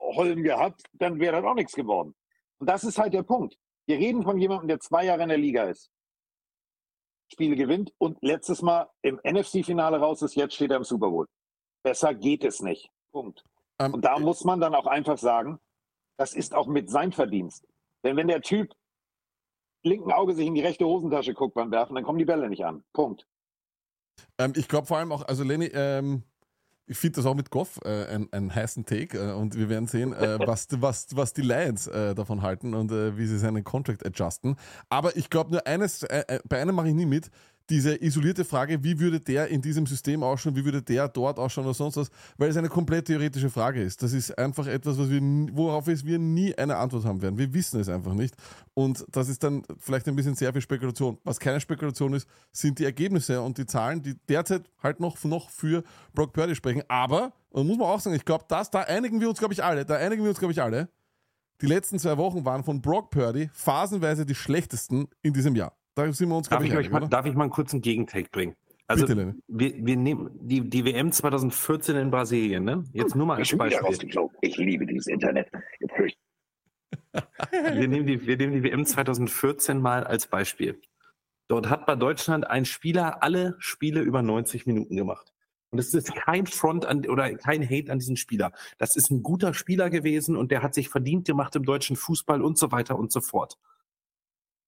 [SPEAKER 3] Holm gehabt, dann wäre das auch nichts geworden. Und das ist halt der Punkt. Wir reden von jemandem, der zwei Jahre in der Liga ist. Spiele gewinnt und letztes Mal im NFC-Finale raus ist, jetzt steht er im Super Bowl. Besser geht es nicht. Punkt.
[SPEAKER 2] Ähm,
[SPEAKER 3] Und da muss man dann auch einfach sagen, das ist auch mit sein Verdienst. Denn wenn der Typ linken Auge sich in die rechte Hosentasche guckt beim Werfen, dann kommen die Bälle nicht an. Punkt.
[SPEAKER 2] Ähm, ich glaube vor allem auch, also Lenny, ähm, ich finde das auch mit Goff äh, ein, ein heißen Take äh, und wir werden sehen, äh, was, was, was die Lions äh, davon halten und äh, wie sie seinen Contract adjusten. Aber ich glaube nur eines, äh, äh, bei einem mache ich nie mit, diese isolierte Frage, wie würde der in diesem System ausschauen, wie würde der dort ausschauen oder sonst was, weil es eine komplett theoretische Frage ist. Das ist einfach etwas, was wir, worauf wir nie eine Antwort haben werden. Wir wissen es einfach nicht. Und das ist dann vielleicht ein bisschen sehr viel Spekulation. Was keine Spekulation ist, sind die Ergebnisse und die Zahlen, die derzeit halt noch, noch für Brock Purdy sprechen. Aber, und muss man auch sagen, ich glaube, das, da einigen wir uns, glaube ich, alle, da einigen wir uns, glaube ich, alle. Die letzten zwei Wochen waren von Brock Purdy phasenweise die schlechtesten in diesem Jahr. Da sind wir uns,
[SPEAKER 4] Darf ich,
[SPEAKER 2] einig,
[SPEAKER 4] mal,
[SPEAKER 2] oder?
[SPEAKER 4] darf ich mal einen kurzen Gegentake bringen? Also,
[SPEAKER 2] Bitte,
[SPEAKER 4] wir, wir nehmen die, die WM 2014 in Brasilien, ne? Jetzt nur mal als Beispiel.
[SPEAKER 3] Ich liebe dieses Internet.
[SPEAKER 4] Wir nehmen, die, wir nehmen die WM 2014 mal als Beispiel. Dort hat bei Deutschland ein Spieler alle Spiele über 90 Minuten gemacht. Und es ist kein Front an, oder kein Hate an diesen Spieler. Das ist ein guter Spieler gewesen und der hat sich verdient gemacht im deutschen Fußball und so weiter und so fort.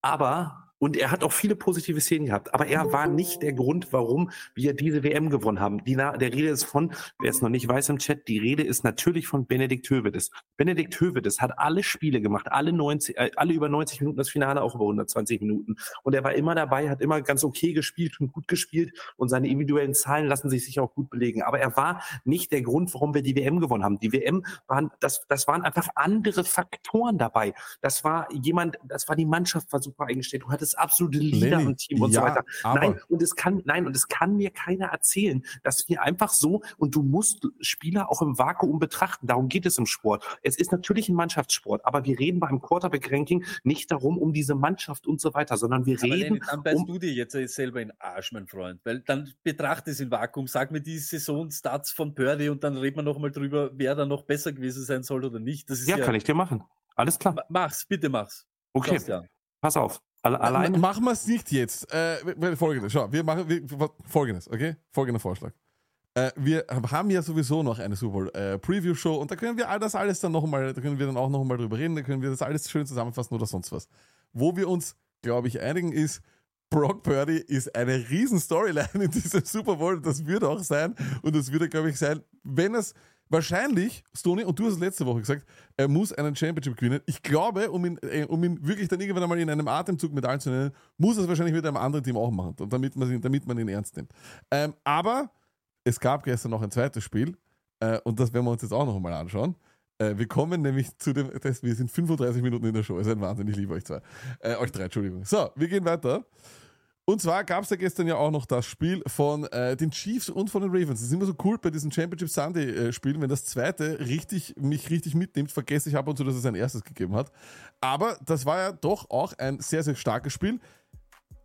[SPEAKER 4] Aber, und er hat auch viele positive Szenen gehabt, aber er war nicht der Grund, warum wir diese WM gewonnen haben. Die, der Rede ist von, wer es noch nicht weiß im Chat, die Rede ist natürlich von Benedikt Hövedes. Benedikt Hövedes hat alle Spiele gemacht, alle 90, äh, alle über 90 Minuten, das Finale auch über 120 Minuten. Und er war immer dabei, hat immer ganz okay gespielt und gut gespielt und seine individuellen Zahlen lassen sich sicher auch gut belegen. Aber er war nicht der Grund, warum wir die WM gewonnen haben. Die WM waren, das, das waren einfach andere Faktoren dabei. Das war jemand, das war die Mannschaft war super eingestellt. Du hattest absolute Leader
[SPEAKER 2] Lenny,
[SPEAKER 4] im Team und
[SPEAKER 2] ja,
[SPEAKER 4] so weiter.
[SPEAKER 2] aber-
[SPEAKER 4] Nein, und es kann, nein, und es kann mir keiner erzählen, dass wir einfach so, und du musst Spieler auch im Vakuum betrachten. Darum geht es im Sport. Es ist natürlich ein Mannschaftssport, aber wir reden beim Quarterback-Ranking nicht darum, um diese Mannschaft und so weiter, sondern wir
[SPEAKER 1] Aber
[SPEAKER 4] reden
[SPEAKER 1] dann beißt
[SPEAKER 4] um,
[SPEAKER 1] du dir jetzt selber in den Arsch, mein Freund. Weil dann betrachte es im Vakuum, sag mir die Saison-Stats von Purdy und dann reden wir nochmal drüber, wer da noch besser gewesen sein soll oder nicht. Das ist
[SPEAKER 4] ja,
[SPEAKER 1] ja,
[SPEAKER 4] kann ich dir machen. Alles klar.
[SPEAKER 1] Ma- Mach's, bitte mach's.
[SPEAKER 4] Okay, pass auf. Alle, allein,
[SPEAKER 2] Ma- Machen wir es nicht jetzt. Äh, folgendes, schau, wir machen wir, folgendes, okay? Folgender Vorschlag. Äh, wir haben ja sowieso noch eine Super äh, Preview Show und da können wir all das alles dann nochmal, da können wir dann auch nochmal drüber reden, da können wir das alles schön zusammenfassen oder sonst was. Wo wir uns, glaube ich, einigen ist, Brock Purdy ist eine riesen Storyline in diesem Super Bowl. Das wird auch sein. Und das wird, glaube ich, sein, wenn es wahrscheinlich, Stoney, und du hast es letzte Woche gesagt, er muss einen Championship gewinnen. Ich glaube, um ihn, äh, um ihn wirklich dann irgendwann einmal in einem Atemzug mit allen zu nennen, muss er es wahrscheinlich mit einem anderen Team auch machen, damit man, ihn- damit man ihn ernst nimmt. Ähm, aber es gab gestern noch ein zweites Spiel äh, und das werden wir uns jetzt auch noch mal anschauen. Äh, wir kommen nämlich zu dem, das, wir sind 35 Minuten in der Show, ist ein Wahnsinn, ich liebe euch zwei. Äh, euch drei, Entschuldigung. So, wir gehen weiter. Und zwar gab es ja gestern ja auch noch das Spiel von äh, den Chiefs und von den Ravens. Das ist immer so cool bei diesen Championship Sunday äh, wenn das zweite richtig, mich richtig mitnimmt, vergesse ich ab und zu, dass es ein erstes gegeben hat. Aber das war ja doch auch ein sehr, sehr starkes Spiel.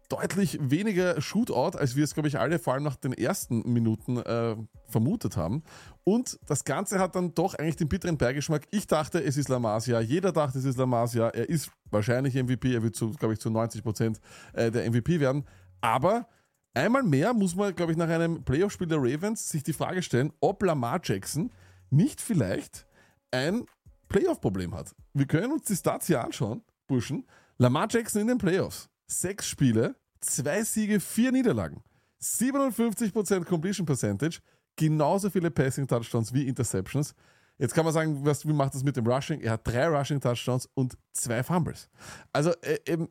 [SPEAKER 2] Deutlich weniger Shootout, als wir es, glaube ich, alle vor allem nach den ersten Minuten äh, vermutet haben. Und das Ganze hat dann doch eigentlich den bitteren Beigeschmack. Ich dachte, es ist Lamasia. Jeder dachte, es ist Lamasia. Er ist wahrscheinlich MVP. Er wird, glaube ich, zu 90 Prozent äh, der MVP werden. Aber einmal mehr muss man, glaube ich, nach einem Playoff-Spiel der Ravens sich die Frage stellen, ob Lamar Jackson nicht vielleicht ein Playoff-Problem hat. Wir können uns die Stats hier anschauen, Burschen. Lamar Jackson in den Playoffs. sechs Spiele, zwei Siege, vier Niederlagen. 57% Completion Percentage, genauso viele Passing Touchdowns wie Interceptions. Jetzt kann man sagen, was, wie macht das mit dem Rushing? Er hat drei Rushing Touchdowns und zwei Fumbles. Also äh, eben,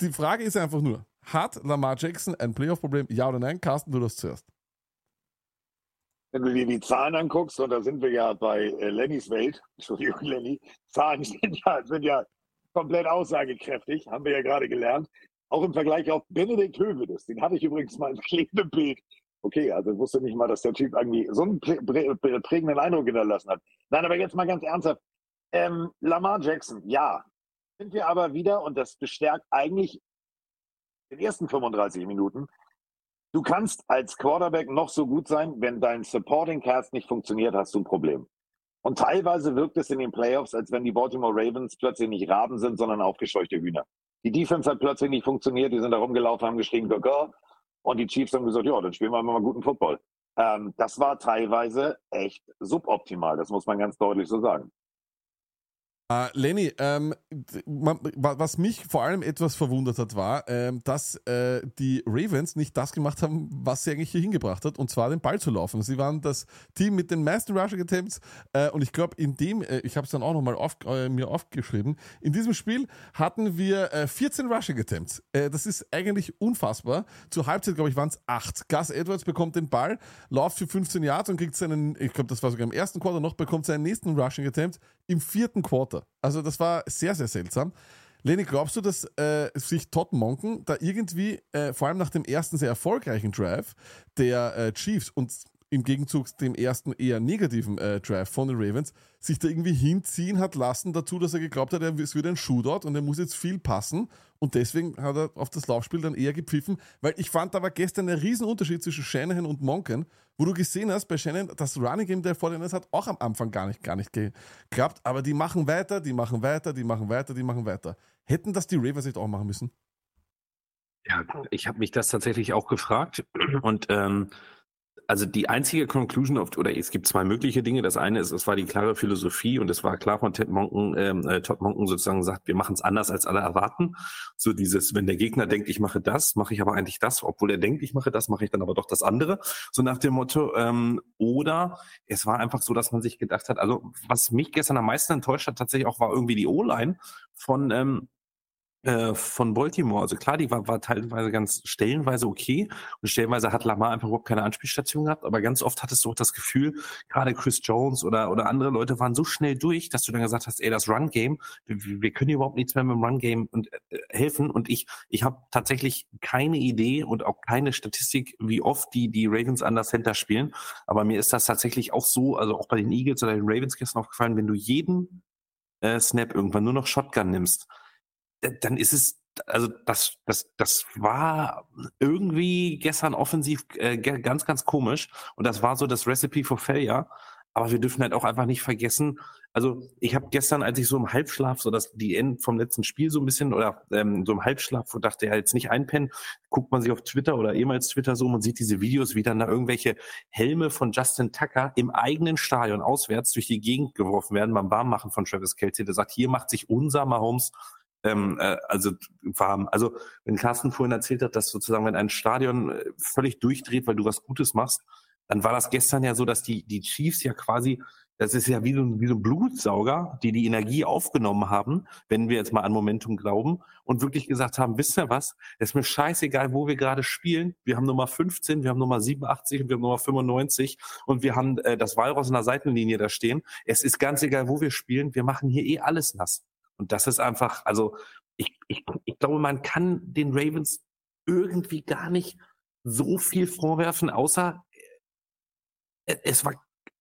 [SPEAKER 2] die Frage ist einfach nur, hat Lamar Jackson ein Playoff-Problem? Ja oder nein? Carsten, du das zuerst.
[SPEAKER 3] Wenn du dir die Zahlen anguckst, und da sind wir ja bei äh, Lennys Welt, Entschuldigung, Lenny, Zahlen sind ja, sind ja komplett aussagekräftig, haben wir ja gerade gelernt. Auch im Vergleich auf Benedikt Hövedes, den hatte ich übrigens mal im Klebebild. Okay, also wusste nicht mal, dass der Typ irgendwie so einen prä prä prägenden Eindruck hinterlassen hat. Nein, aber jetzt mal ganz ernsthaft. Ähm, Lamar Jackson, ja. Sind wir aber wieder, und das bestärkt eigentlich den ersten 35 Minuten, Du kannst als Quarterback noch so gut sein, wenn dein Supporting Cast nicht funktioniert, hast du ein Problem. Und teilweise wirkt es in den Playoffs, als wenn die Baltimore Ravens plötzlich nicht Raben sind, sondern aufgescheuchte Hühner. Die Defense hat plötzlich nicht funktioniert, die sind da rumgelaufen, haben geschrien, Gaga. Und die Chiefs haben gesagt, ja, dann spielen wir mal guten Football. Ähm, das war teilweise echt suboptimal, das muss man ganz deutlich so sagen.
[SPEAKER 2] Äh, Lenny, ähm, man, wa- was mich vor allem etwas verwundert hat, war, ähm, dass äh, die Ravens nicht das gemacht haben, was sie eigentlich hier hingebracht hat, und zwar den Ball zu laufen. Sie waren das Team mit den meisten Rushing Attempts äh, und ich glaube, in dem, äh, ich habe es dann auch nochmal auf, äh, mir aufgeschrieben, in diesem Spiel hatten wir äh, 14 Rushing Attempts. Äh, das ist eigentlich unfassbar. Zur Halbzeit, glaube ich, waren es 8. Gus Edwards bekommt den Ball, läuft für 15 Yards und kriegt seinen, ich glaube, das war sogar im ersten Quarter noch, bekommt seinen nächsten Rushing Attempt im vierten Quarter. Also das war sehr, sehr seltsam. Leni, glaubst du, dass äh, sich Todd Monken da irgendwie, äh, vor allem nach dem ersten sehr erfolgreichen Drive der äh, Chiefs und im Gegenzug dem ersten eher negativen äh, Drive von den Ravens, sich da irgendwie hinziehen hat lassen dazu, dass er geglaubt hat, es wird ein Shootout und er muss jetzt viel passen und deswegen hat er auf das Laufspiel dann eher gepfiffen, weil ich fand, da war gestern ein Riesenunterschied zwischen Shanahan und Monken, wo du gesehen hast, bei Shanahan, das Running Game der Fortiners hat auch am Anfang gar nicht, gar nicht geklappt, aber die machen weiter, die machen weiter, die machen weiter, die machen weiter. Hätten das die Ravens nicht auch machen müssen?
[SPEAKER 4] Ja, ich habe mich das tatsächlich auch gefragt und ähm, also die einzige Conclusion of, oder es gibt zwei mögliche Dinge. Das eine ist, es war die klare Philosophie und es war klar von Ted Monken, ähm, äh, Todd Monken sozusagen sagt, wir machen es anders als alle erwarten. So dieses, wenn der Gegner denkt, ich mache das, mache ich aber eigentlich das, obwohl er denkt, ich mache das, mache ich dann aber doch das andere. So nach dem Motto. Ähm, oder es war einfach so, dass man sich gedacht hat, also was mich gestern am meisten enttäuscht hat, tatsächlich auch war irgendwie die O-Line von ähm, äh, von Baltimore. Also klar, die war, war teilweise ganz stellenweise okay. Und stellenweise hat Lamar einfach überhaupt keine Anspielstation gehabt, aber ganz oft hattest du auch das Gefühl, gerade Chris Jones oder, oder andere Leute waren so schnell durch, dass du dann gesagt hast, ey, das Run-Game, wir, wir können überhaupt nichts mehr mit dem Run-Game und äh, helfen. Und ich, ich habe tatsächlich keine Idee und auch keine Statistik, wie oft die, die Ravens an der Center spielen, aber mir ist das tatsächlich auch so, also auch bei den Eagles oder den Ravens gestern aufgefallen, wenn du jeden äh, Snap irgendwann nur noch Shotgun nimmst, dann ist es, also das, das, das war irgendwie gestern offensiv äh, ganz, ganz komisch. Und das war so das Recipe for Failure. Aber wir dürfen halt auch einfach nicht vergessen, also ich habe gestern, als ich so im Halbschlaf, so das die End vom letzten Spiel so ein bisschen oder ähm, so im Halbschlaf, wo dachte er jetzt nicht einpennen, guckt man sich auf Twitter oder ehemals Twitter so, man sieht diese Videos, wie dann da irgendwelche Helme von Justin Tucker im eigenen Stadion auswärts durch die Gegend geworfen werden beim Warmmachen von Travis Kelce. Der sagt, hier macht sich unser Mahomes ähm, äh, also warm. Also wenn Carsten vorhin erzählt hat, dass sozusagen, wenn ein Stadion äh, völlig durchdreht, weil du was Gutes machst, dann war das gestern ja so, dass die, die Chiefs ja quasi, das ist ja wie so, ein- wie so ein Blutsauger, die die Energie aufgenommen haben, wenn wir jetzt mal an Momentum glauben und wirklich gesagt haben, wisst ihr was, es ist mir scheißegal, wo wir gerade spielen. Wir haben Nummer 15, wir haben Nummer 87 und wir haben Nummer 95 und wir haben äh, das Walross in der Seitenlinie da stehen. Es ist ganz egal, wo wir spielen, wir machen hier eh alles nass. Und das ist einfach, also ich, ich, ich glaube, man kann den Ravens irgendwie gar nicht so viel vorwerfen, außer äh, es war,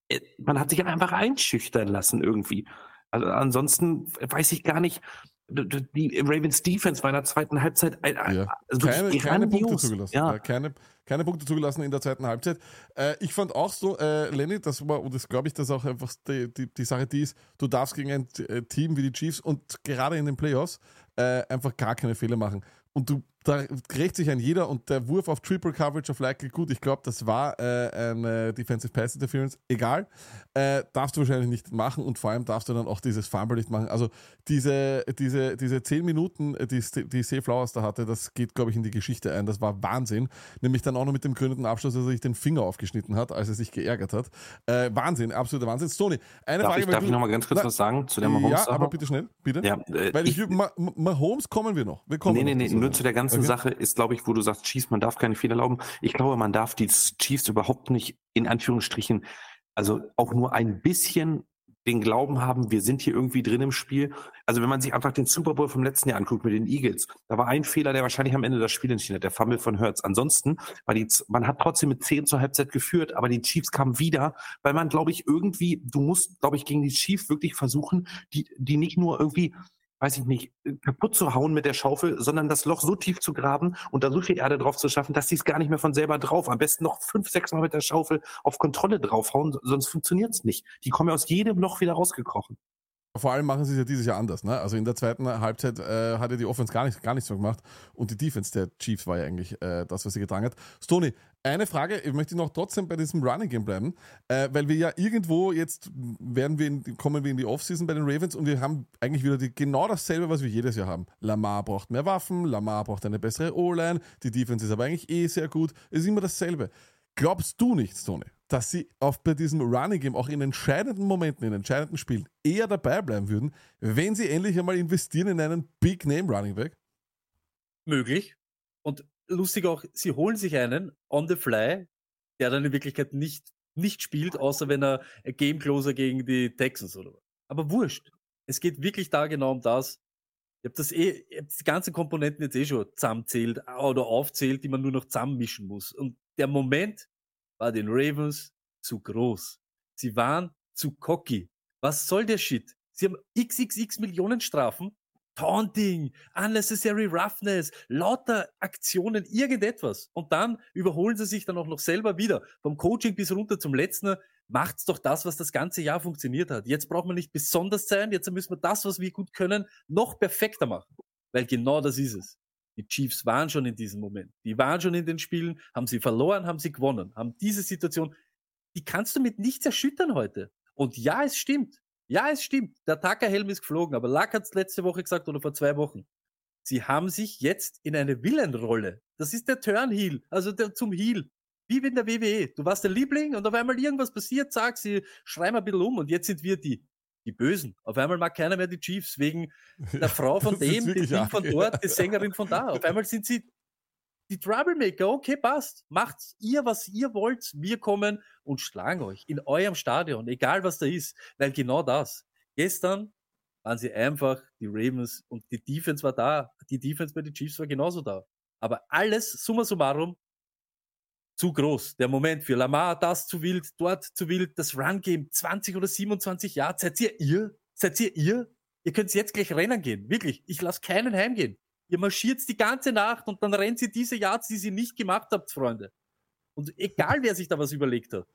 [SPEAKER 4] äh, man hat sich einfach einschüchtern lassen irgendwie. Also ansonsten weiß ich gar nicht, die Ravens Defense war in der zweiten Halbzeit ein,
[SPEAKER 2] Ja.
[SPEAKER 4] also
[SPEAKER 2] Keine, keine Punkte zugelassen.
[SPEAKER 4] Ja.
[SPEAKER 2] Ja. keine, keine Punkte zugelassen in der zweiten Halbzeit. Äh, ich fand auch so, äh, Lenny, das war, und das glaube ich, dass auch einfach die, die, die Sache die ist, du darfst gegen ein äh, Team wie die Chiefs und gerade in den Playoffs äh, einfach gar keine Fehler machen. Und du da rächt sich ein jeder und der Wurf auf Triple Coverage auf Likely, gut, ich glaube, das war äh, eine Defensive Pass Interference, egal. Äh, darfst du wahrscheinlich nicht machen und vor allem darfst du dann auch dieses Fumble nicht machen. Also diese, diese, diese 10 Minuten, äh, die, die C. Flowers da hatte, das geht, glaube ich, in die Geschichte ein. Das war Wahnsinn. Nämlich dann auch noch mit dem gründeten Abschluss, dass er sich den Finger aufgeschnitten hat, als er sich geärgert hat. Äh, Wahnsinn, absoluter Wahnsinn. Stoney, eine
[SPEAKER 4] Darf
[SPEAKER 2] Frage.
[SPEAKER 4] ich, darf
[SPEAKER 2] du-
[SPEAKER 4] ich noch mal ganz kurz
[SPEAKER 2] Na,
[SPEAKER 4] was sagen zu der
[SPEAKER 2] Ja,
[SPEAKER 4] Mahomes-Sache?
[SPEAKER 2] aber bitte schnell, bitte.
[SPEAKER 4] Ja, äh,
[SPEAKER 2] Weil ich,
[SPEAKER 4] ich-
[SPEAKER 2] Ma Ma Mahomes kommen wir noch. Wir kommen
[SPEAKER 4] Nee, nee, nee, nur zu der ganzen
[SPEAKER 2] Okay.
[SPEAKER 4] Sache ist, glaube ich, wo du sagst, Chiefs, man darf keine Fehler erlauben. Ich glaube, man darf die Chiefs überhaupt nicht in Anführungsstrichen, also auch nur ein bisschen den Glauben haben, wir sind hier irgendwie drin im Spiel. Also wenn man sich einfach den Super Bowl vom letzten Jahr anguckt mit den Eagles, da war ein Fehler, der wahrscheinlich am Ende das Spiel entschieden hat, der Fumble von Hurts. Ansonsten war die, man hat trotzdem mit 10 zur Halbzeit geführt, aber die Chiefs kamen wieder, weil man, glaube ich, irgendwie, du musst, glaube ich, gegen die Chiefs wirklich versuchen, die, die nicht nur irgendwie weiß ich nicht, kaputt zu hauen mit der Schaufel, sondern das Loch so tief zu graben und da so viel Erde drauf zu schaffen, dass sie es gar nicht mehr von selber drauf. Am besten noch fünf, sechs Mal mit der Schaufel auf Kontrolle draufhauen, sonst funktioniert es nicht. Die kommen ja aus jedem Loch wieder rausgekrochen.
[SPEAKER 2] Vor allem machen sie es ja dieses Jahr anders. Ne? Also in der zweiten Halbzeit äh, hat ja die Offense gar, nicht, gar nichts so gemacht und die Defense der Chiefs war ja eigentlich äh, das, was sie getragen hat. Stoney, eine Frage, ich möchte noch trotzdem bei diesem Running Game bleiben, äh, weil wir ja irgendwo jetzt werden wir in, kommen wir in die Offseason bei den Ravens und wir haben eigentlich wieder die, genau dasselbe, was wir jedes Jahr haben. Lamar braucht mehr Waffen, Lamar braucht eine bessere O-Line, die Defense ist aber eigentlich eh sehr gut. Es ist immer dasselbe. Glaubst du nicht, Stoney, dass sie auf bei diesem Running Game auch in entscheidenden Momenten, in entscheidenden Spielen eher dabei bleiben würden, wenn sie endlich einmal investieren in einen Big Name Running Back?
[SPEAKER 1] möglich. Und lustig auch, sie holen sich einen on the fly, der dann in Wirklichkeit nicht, nicht spielt, außer wenn er Game Closer gegen die Texans oder was. Aber wurscht. Es geht wirklich da genau um das. Ich habe das eh, hab die ganzen Komponenten jetzt eh schon zusammenzählt oder aufzählt, die man nur noch zusammenmischen muss. Und der Moment war den Ravens zu groß. Sie waren zu cocky. Was soll der Shit? Sie haben xxx Millionen Strafen Taunting, unnecessary roughness, lauter Aktionen, irgendetwas. Und dann überholen sie sich dann auch noch selber wieder. Vom Coaching bis runter zum letzten macht's doch das, was das ganze Jahr funktioniert hat. Jetzt braucht man nicht besonders sein, jetzt müssen wir das, was wir gut können, noch perfekter machen. Weil genau das ist es. Die Chiefs waren schon in diesem Moment. Die waren schon in den Spielen, haben sie verloren, haben sie gewonnen, haben diese Situation, die kannst du mit nichts erschüttern heute. Und ja, es stimmt. Ja, es stimmt. Der Tucker-Helm ist geflogen, aber Lack hat es letzte Woche gesagt oder vor zwei Wochen. Sie haben sich jetzt in eine Villenrolle. Das ist der Turnheel, also der, zum Heel. Wie in der WWE. Du warst der Liebling und auf einmal irgendwas passiert, sag sie, schreien ein bisschen um und jetzt sind wir die, die Bösen. Auf einmal mag keiner mehr die Chiefs wegen der Frau von dem,
[SPEAKER 2] wirklich
[SPEAKER 1] Ding von
[SPEAKER 2] ja.
[SPEAKER 1] dort, der Sängerin von da. Auf einmal sind sie die Troublemaker. Okay, passt. Macht ihr, was ihr wollt. Wir kommen und schlagen euch in eurem Stadion, egal was da ist. Weil genau das. Gestern waren sie einfach die Ravens und die Defense war da. Die Defense bei den Chiefs war genauso da. Aber alles, summa summarum, zu groß. Der Moment für Lamar, das zu wild, dort zu wild, das Run-Game, 20 oder 27 Jahre. Seid ihr ihr? Seid ihr ihr? Ihr könnt jetzt gleich rennen gehen. Wirklich. Ich lasse keinen heimgehen. Ihr marschiert die ganze Nacht und dann rennt ihr diese Yards, die ihr nicht gemacht habt, Freunde. Und egal, wer sich da was überlegt hat.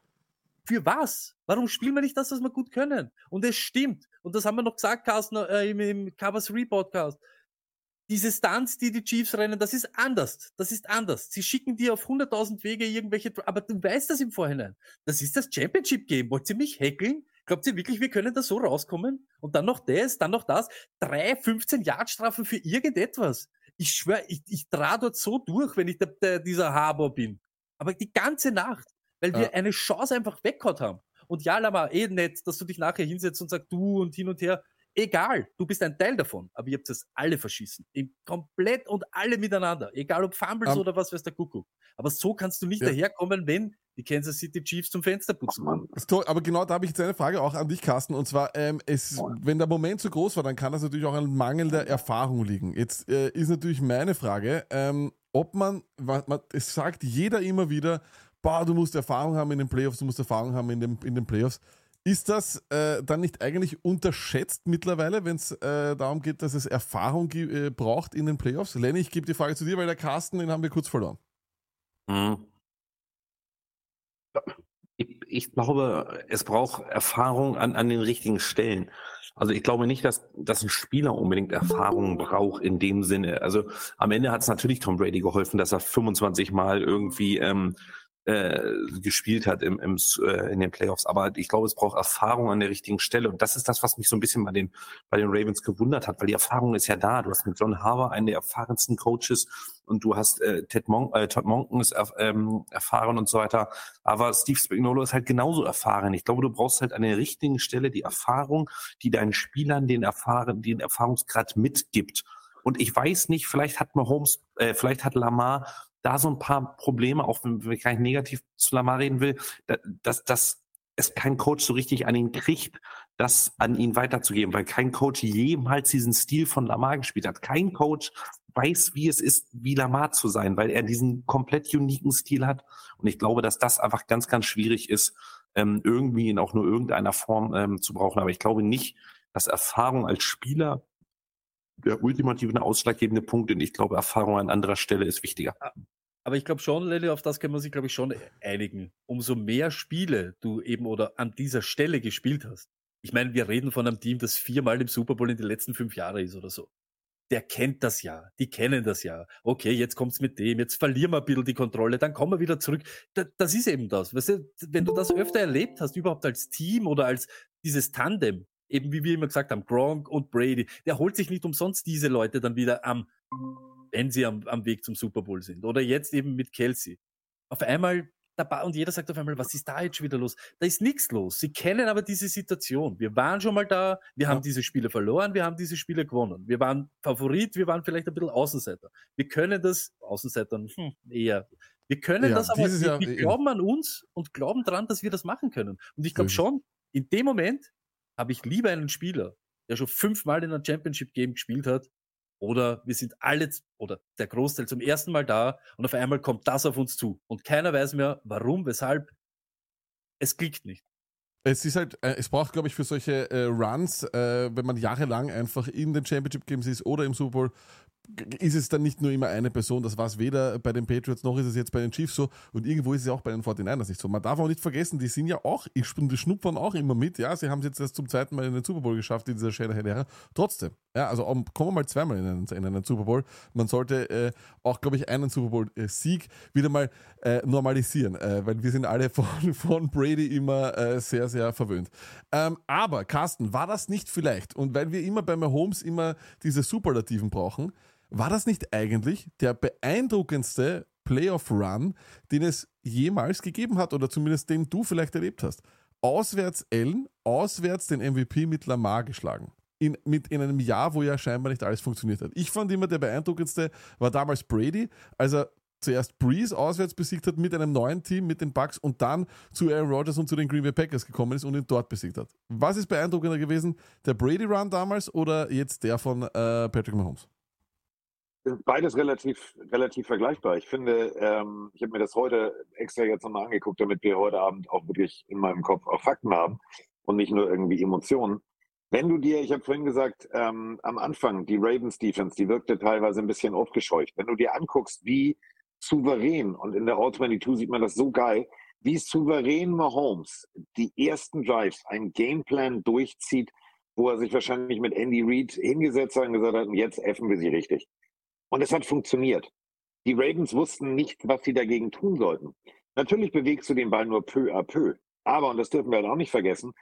[SPEAKER 1] Für was? Warum spielen wir nicht das, was wir gut können? Und es stimmt. Und das haben wir noch gesagt, Carsten, äh, im, im Covers Repodcast. Diese Stunts, die die Chiefs rennen, das ist anders. Das ist anders. Sie schicken dir auf 100.000 Wege irgendwelche, aber du weißt das im Vorhinein. Das ist das Championship Game. Wollt ihr mich hackeln? Glaubt ihr wirklich, wir können da so rauskommen? Und dann noch das, dann noch das. Drei 15 Yard Strafen für irgendetwas. Ich schwör, ich, ich dra dort so durch, wenn ich der, der, dieser Harbor bin. Aber die ganze Nacht, weil wir
[SPEAKER 2] Ja.
[SPEAKER 1] eine Chance einfach weggehauen haben. Und ja, Lama, eh nett, dass du dich nachher hinsetzt und sagst, du und hin und her. Egal, du bist ein Teil davon, aber ihr habt das alle verschissen. Im komplett und alle miteinander. Egal ob Fumbles
[SPEAKER 2] Am-
[SPEAKER 1] oder was weiß der Kuckuck. Aber so kannst du nicht
[SPEAKER 2] Ja.
[SPEAKER 1] daherkommen, wenn die Kansas City Chiefs zum Fenster putzen
[SPEAKER 2] toll, aber genau da habe ich jetzt eine Frage auch an dich, Carsten. Und zwar, ähm, es, wenn der Moment zu groß war, dann kann das natürlich auch an mangelnder Erfahrung liegen. Jetzt äh, ist natürlich meine Frage, ähm, ob man, wa- man, es sagt jeder immer wieder, boah, du musst Erfahrung haben in den Playoffs, du musst Erfahrung haben in, dem, in den Playoffs. Ist das äh, dann nicht eigentlich unterschätzt mittlerweile, wenn es äh, darum geht, dass es Erfahrung äh, braucht in den Playoffs? Lenny, ich gebe die Frage zu dir, weil der Carsten, den haben wir kurz verloren.
[SPEAKER 4] Mhm. Ich, ich glaube, es braucht Erfahrung an, an den richtigen Stellen. Also ich glaube nicht, dass, dass ein Spieler unbedingt Erfahrung braucht in dem Sinne. Also am Ende hat es natürlich Tom Brady geholfen, dass er 25 Mal irgendwie ähm, äh, gespielt hat im, im, äh, in den Playoffs. Aber ich glaube, es braucht Erfahrung an der richtigen Stelle. Und das ist das, was mich so ein bisschen bei den, bei den Ravens gewundert hat, weil die Erfahrung ist ja da. Du hast mit John Harbour einen der erfahrensten Coaches und du hast äh, Ted Mon äh, Todd Monken ist erf ähm, erfahren und so weiter. Aber Steve Spagnuolo ist halt genauso erfahren. Ich glaube, du brauchst halt an der richtigen Stelle die Erfahrung, die deinen Spielern den, erfahren, den Erfahrungsgrad mitgibt. Und ich weiß nicht, vielleicht hat Mahomes, äh, vielleicht hat Lamar da so ein paar Probleme, auch wenn ich gar nicht negativ zu Lamar reden will, dass, dass es kein Coach so richtig an ihn kriegt, das an ihn weiterzugeben, weil kein Coach jemals diesen Stil von Lamar gespielt hat. Kein Coach weiß, wie es ist, wie Lamar zu sein, weil er diesen komplett uniken Stil hat. Und ich glaube, dass das einfach ganz, ganz schwierig ist, ähm, irgendwie in auch nur irgendeiner Form ähm, zu brauchen. Aber ich glaube nicht, dass Erfahrung als Spieler der ultimative ausschlaggebende Punkt und ich glaube, Erfahrung an anderer Stelle ist wichtiger.
[SPEAKER 1] Aber ich glaube schon, Lenny, auf das kann man sich, glaube ich, schon einigen. Umso mehr Spiele du eben oder an dieser Stelle gespielt hast. Ich meine, wir reden von einem Team, das viermal im Super Bowl in den letzten fünf Jahren ist oder so. Der kennt das ja, die kennen das ja. Okay, jetzt kommt's mit dem, jetzt verlieren wir ein bisschen die Kontrolle, dann kommen wir wieder zurück. das ist eben das. Weißt du, wenn du das öfter erlebt hast, überhaupt als Team oder als dieses Tandem, eben wie wir immer gesagt haben, Gronk und Brady, der holt sich nicht umsonst diese Leute dann wieder am wenn sie am, am Weg zum Super Bowl sind. Oder jetzt eben mit Kelsey. Auf einmal dabei und jeder sagt auf einmal, was ist da jetzt wieder los? Da ist nichts los. Sie kennen aber diese Situation. Wir waren schon mal da, wir haben diese Spiele verloren, wir haben diese Spiele gewonnen. Wir waren Favorit, wir waren vielleicht ein bisschen Außenseiter. Wir können das, Außenseitern hm, eher, wir können ja, das aber, wir, wir glauben an uns und glauben dran, dass wir das machen können. Und ich glaube schon, in dem Moment habe ich lieber einen Spieler, der schon fünfmal in einem Championship Game gespielt hat, oder wir sind alle oder der Großteil zum ersten Mal da und auf einmal kommt das auf uns zu und keiner weiß mehr, warum, weshalb. Es klickt nicht.
[SPEAKER 2] Es ist halt, äh, es braucht, glaube ich, für solche äh, Runs, äh, wenn man jahrelang einfach in den Championship Games ist oder im Super Bowl, ist es dann nicht nur immer eine Person, das war es weder bei den Patriots noch ist es jetzt bei den Chiefs so und irgendwo ist es auch bei den 49ers nicht so. Man darf auch nicht vergessen, die sind ja auch, die schnuppern auch immer mit, ja, sie haben es jetzt erst zum zweiten Mal in den Super Bowl geschafft in dieser Shanahan-Ära, trotzdem, ja, also um, kommen wir mal zweimal in einen, in einen Super Bowl, man sollte äh, auch, glaube ich, einen Super Bowl-Sieg wieder mal äh, normalisieren, äh, weil wir sind alle von, von Brady immer äh, sehr, sehr verwöhnt. Ähm, aber, Carsten, war das nicht vielleicht, und weil wir immer bei Mahomes immer diese Superlativen brauchen, war das nicht eigentlich der beeindruckendste Playoff-Run, den es jemals gegeben hat oder zumindest den du vielleicht erlebt hast? Auswärts Allen, auswärts den MVP mit Lamar geschlagen. In, mit, in einem Jahr, wo ja scheinbar nicht alles funktioniert hat. Ich fand immer der beeindruckendste war damals Brady, als er zuerst Breeze auswärts besiegt hat mit einem neuen Team, mit den Bucks und dann zu Aaron Rodgers und zu den Green Bay Packers gekommen ist und ihn dort besiegt hat. Was ist beeindruckender gewesen? Der Brady Run damals oder jetzt der von äh, Patrick Mahomes?
[SPEAKER 3] Beides relativ, relativ vergleichbar. Ich finde, ähm, ich habe mir das heute extra jetzt nochmal angeguckt, damit wir heute Abend auch wirklich in meinem Kopf auch Fakten haben und nicht nur irgendwie Emotionen. Wenn du dir, ich habe vorhin gesagt, ähm, am Anfang, die Ravens Defense, die wirkte teilweise ein bisschen aufgescheucht. Wenn du dir anguckst, wie souverän, und in der All-22 sieht man das so geil, wie souverän Mahomes die ersten Drives, ein Gameplan durchzieht, wo er sich wahrscheinlich mit Andy Reid hingesetzt hat und gesagt hat, jetzt effen wir sie richtig. Und es hat funktioniert. Die Ravens wussten nicht, was sie dagegen tun sollten. Natürlich bewegst du den Ball nur peu à peu. Aber, und das dürfen wir halt auch nicht vergessen,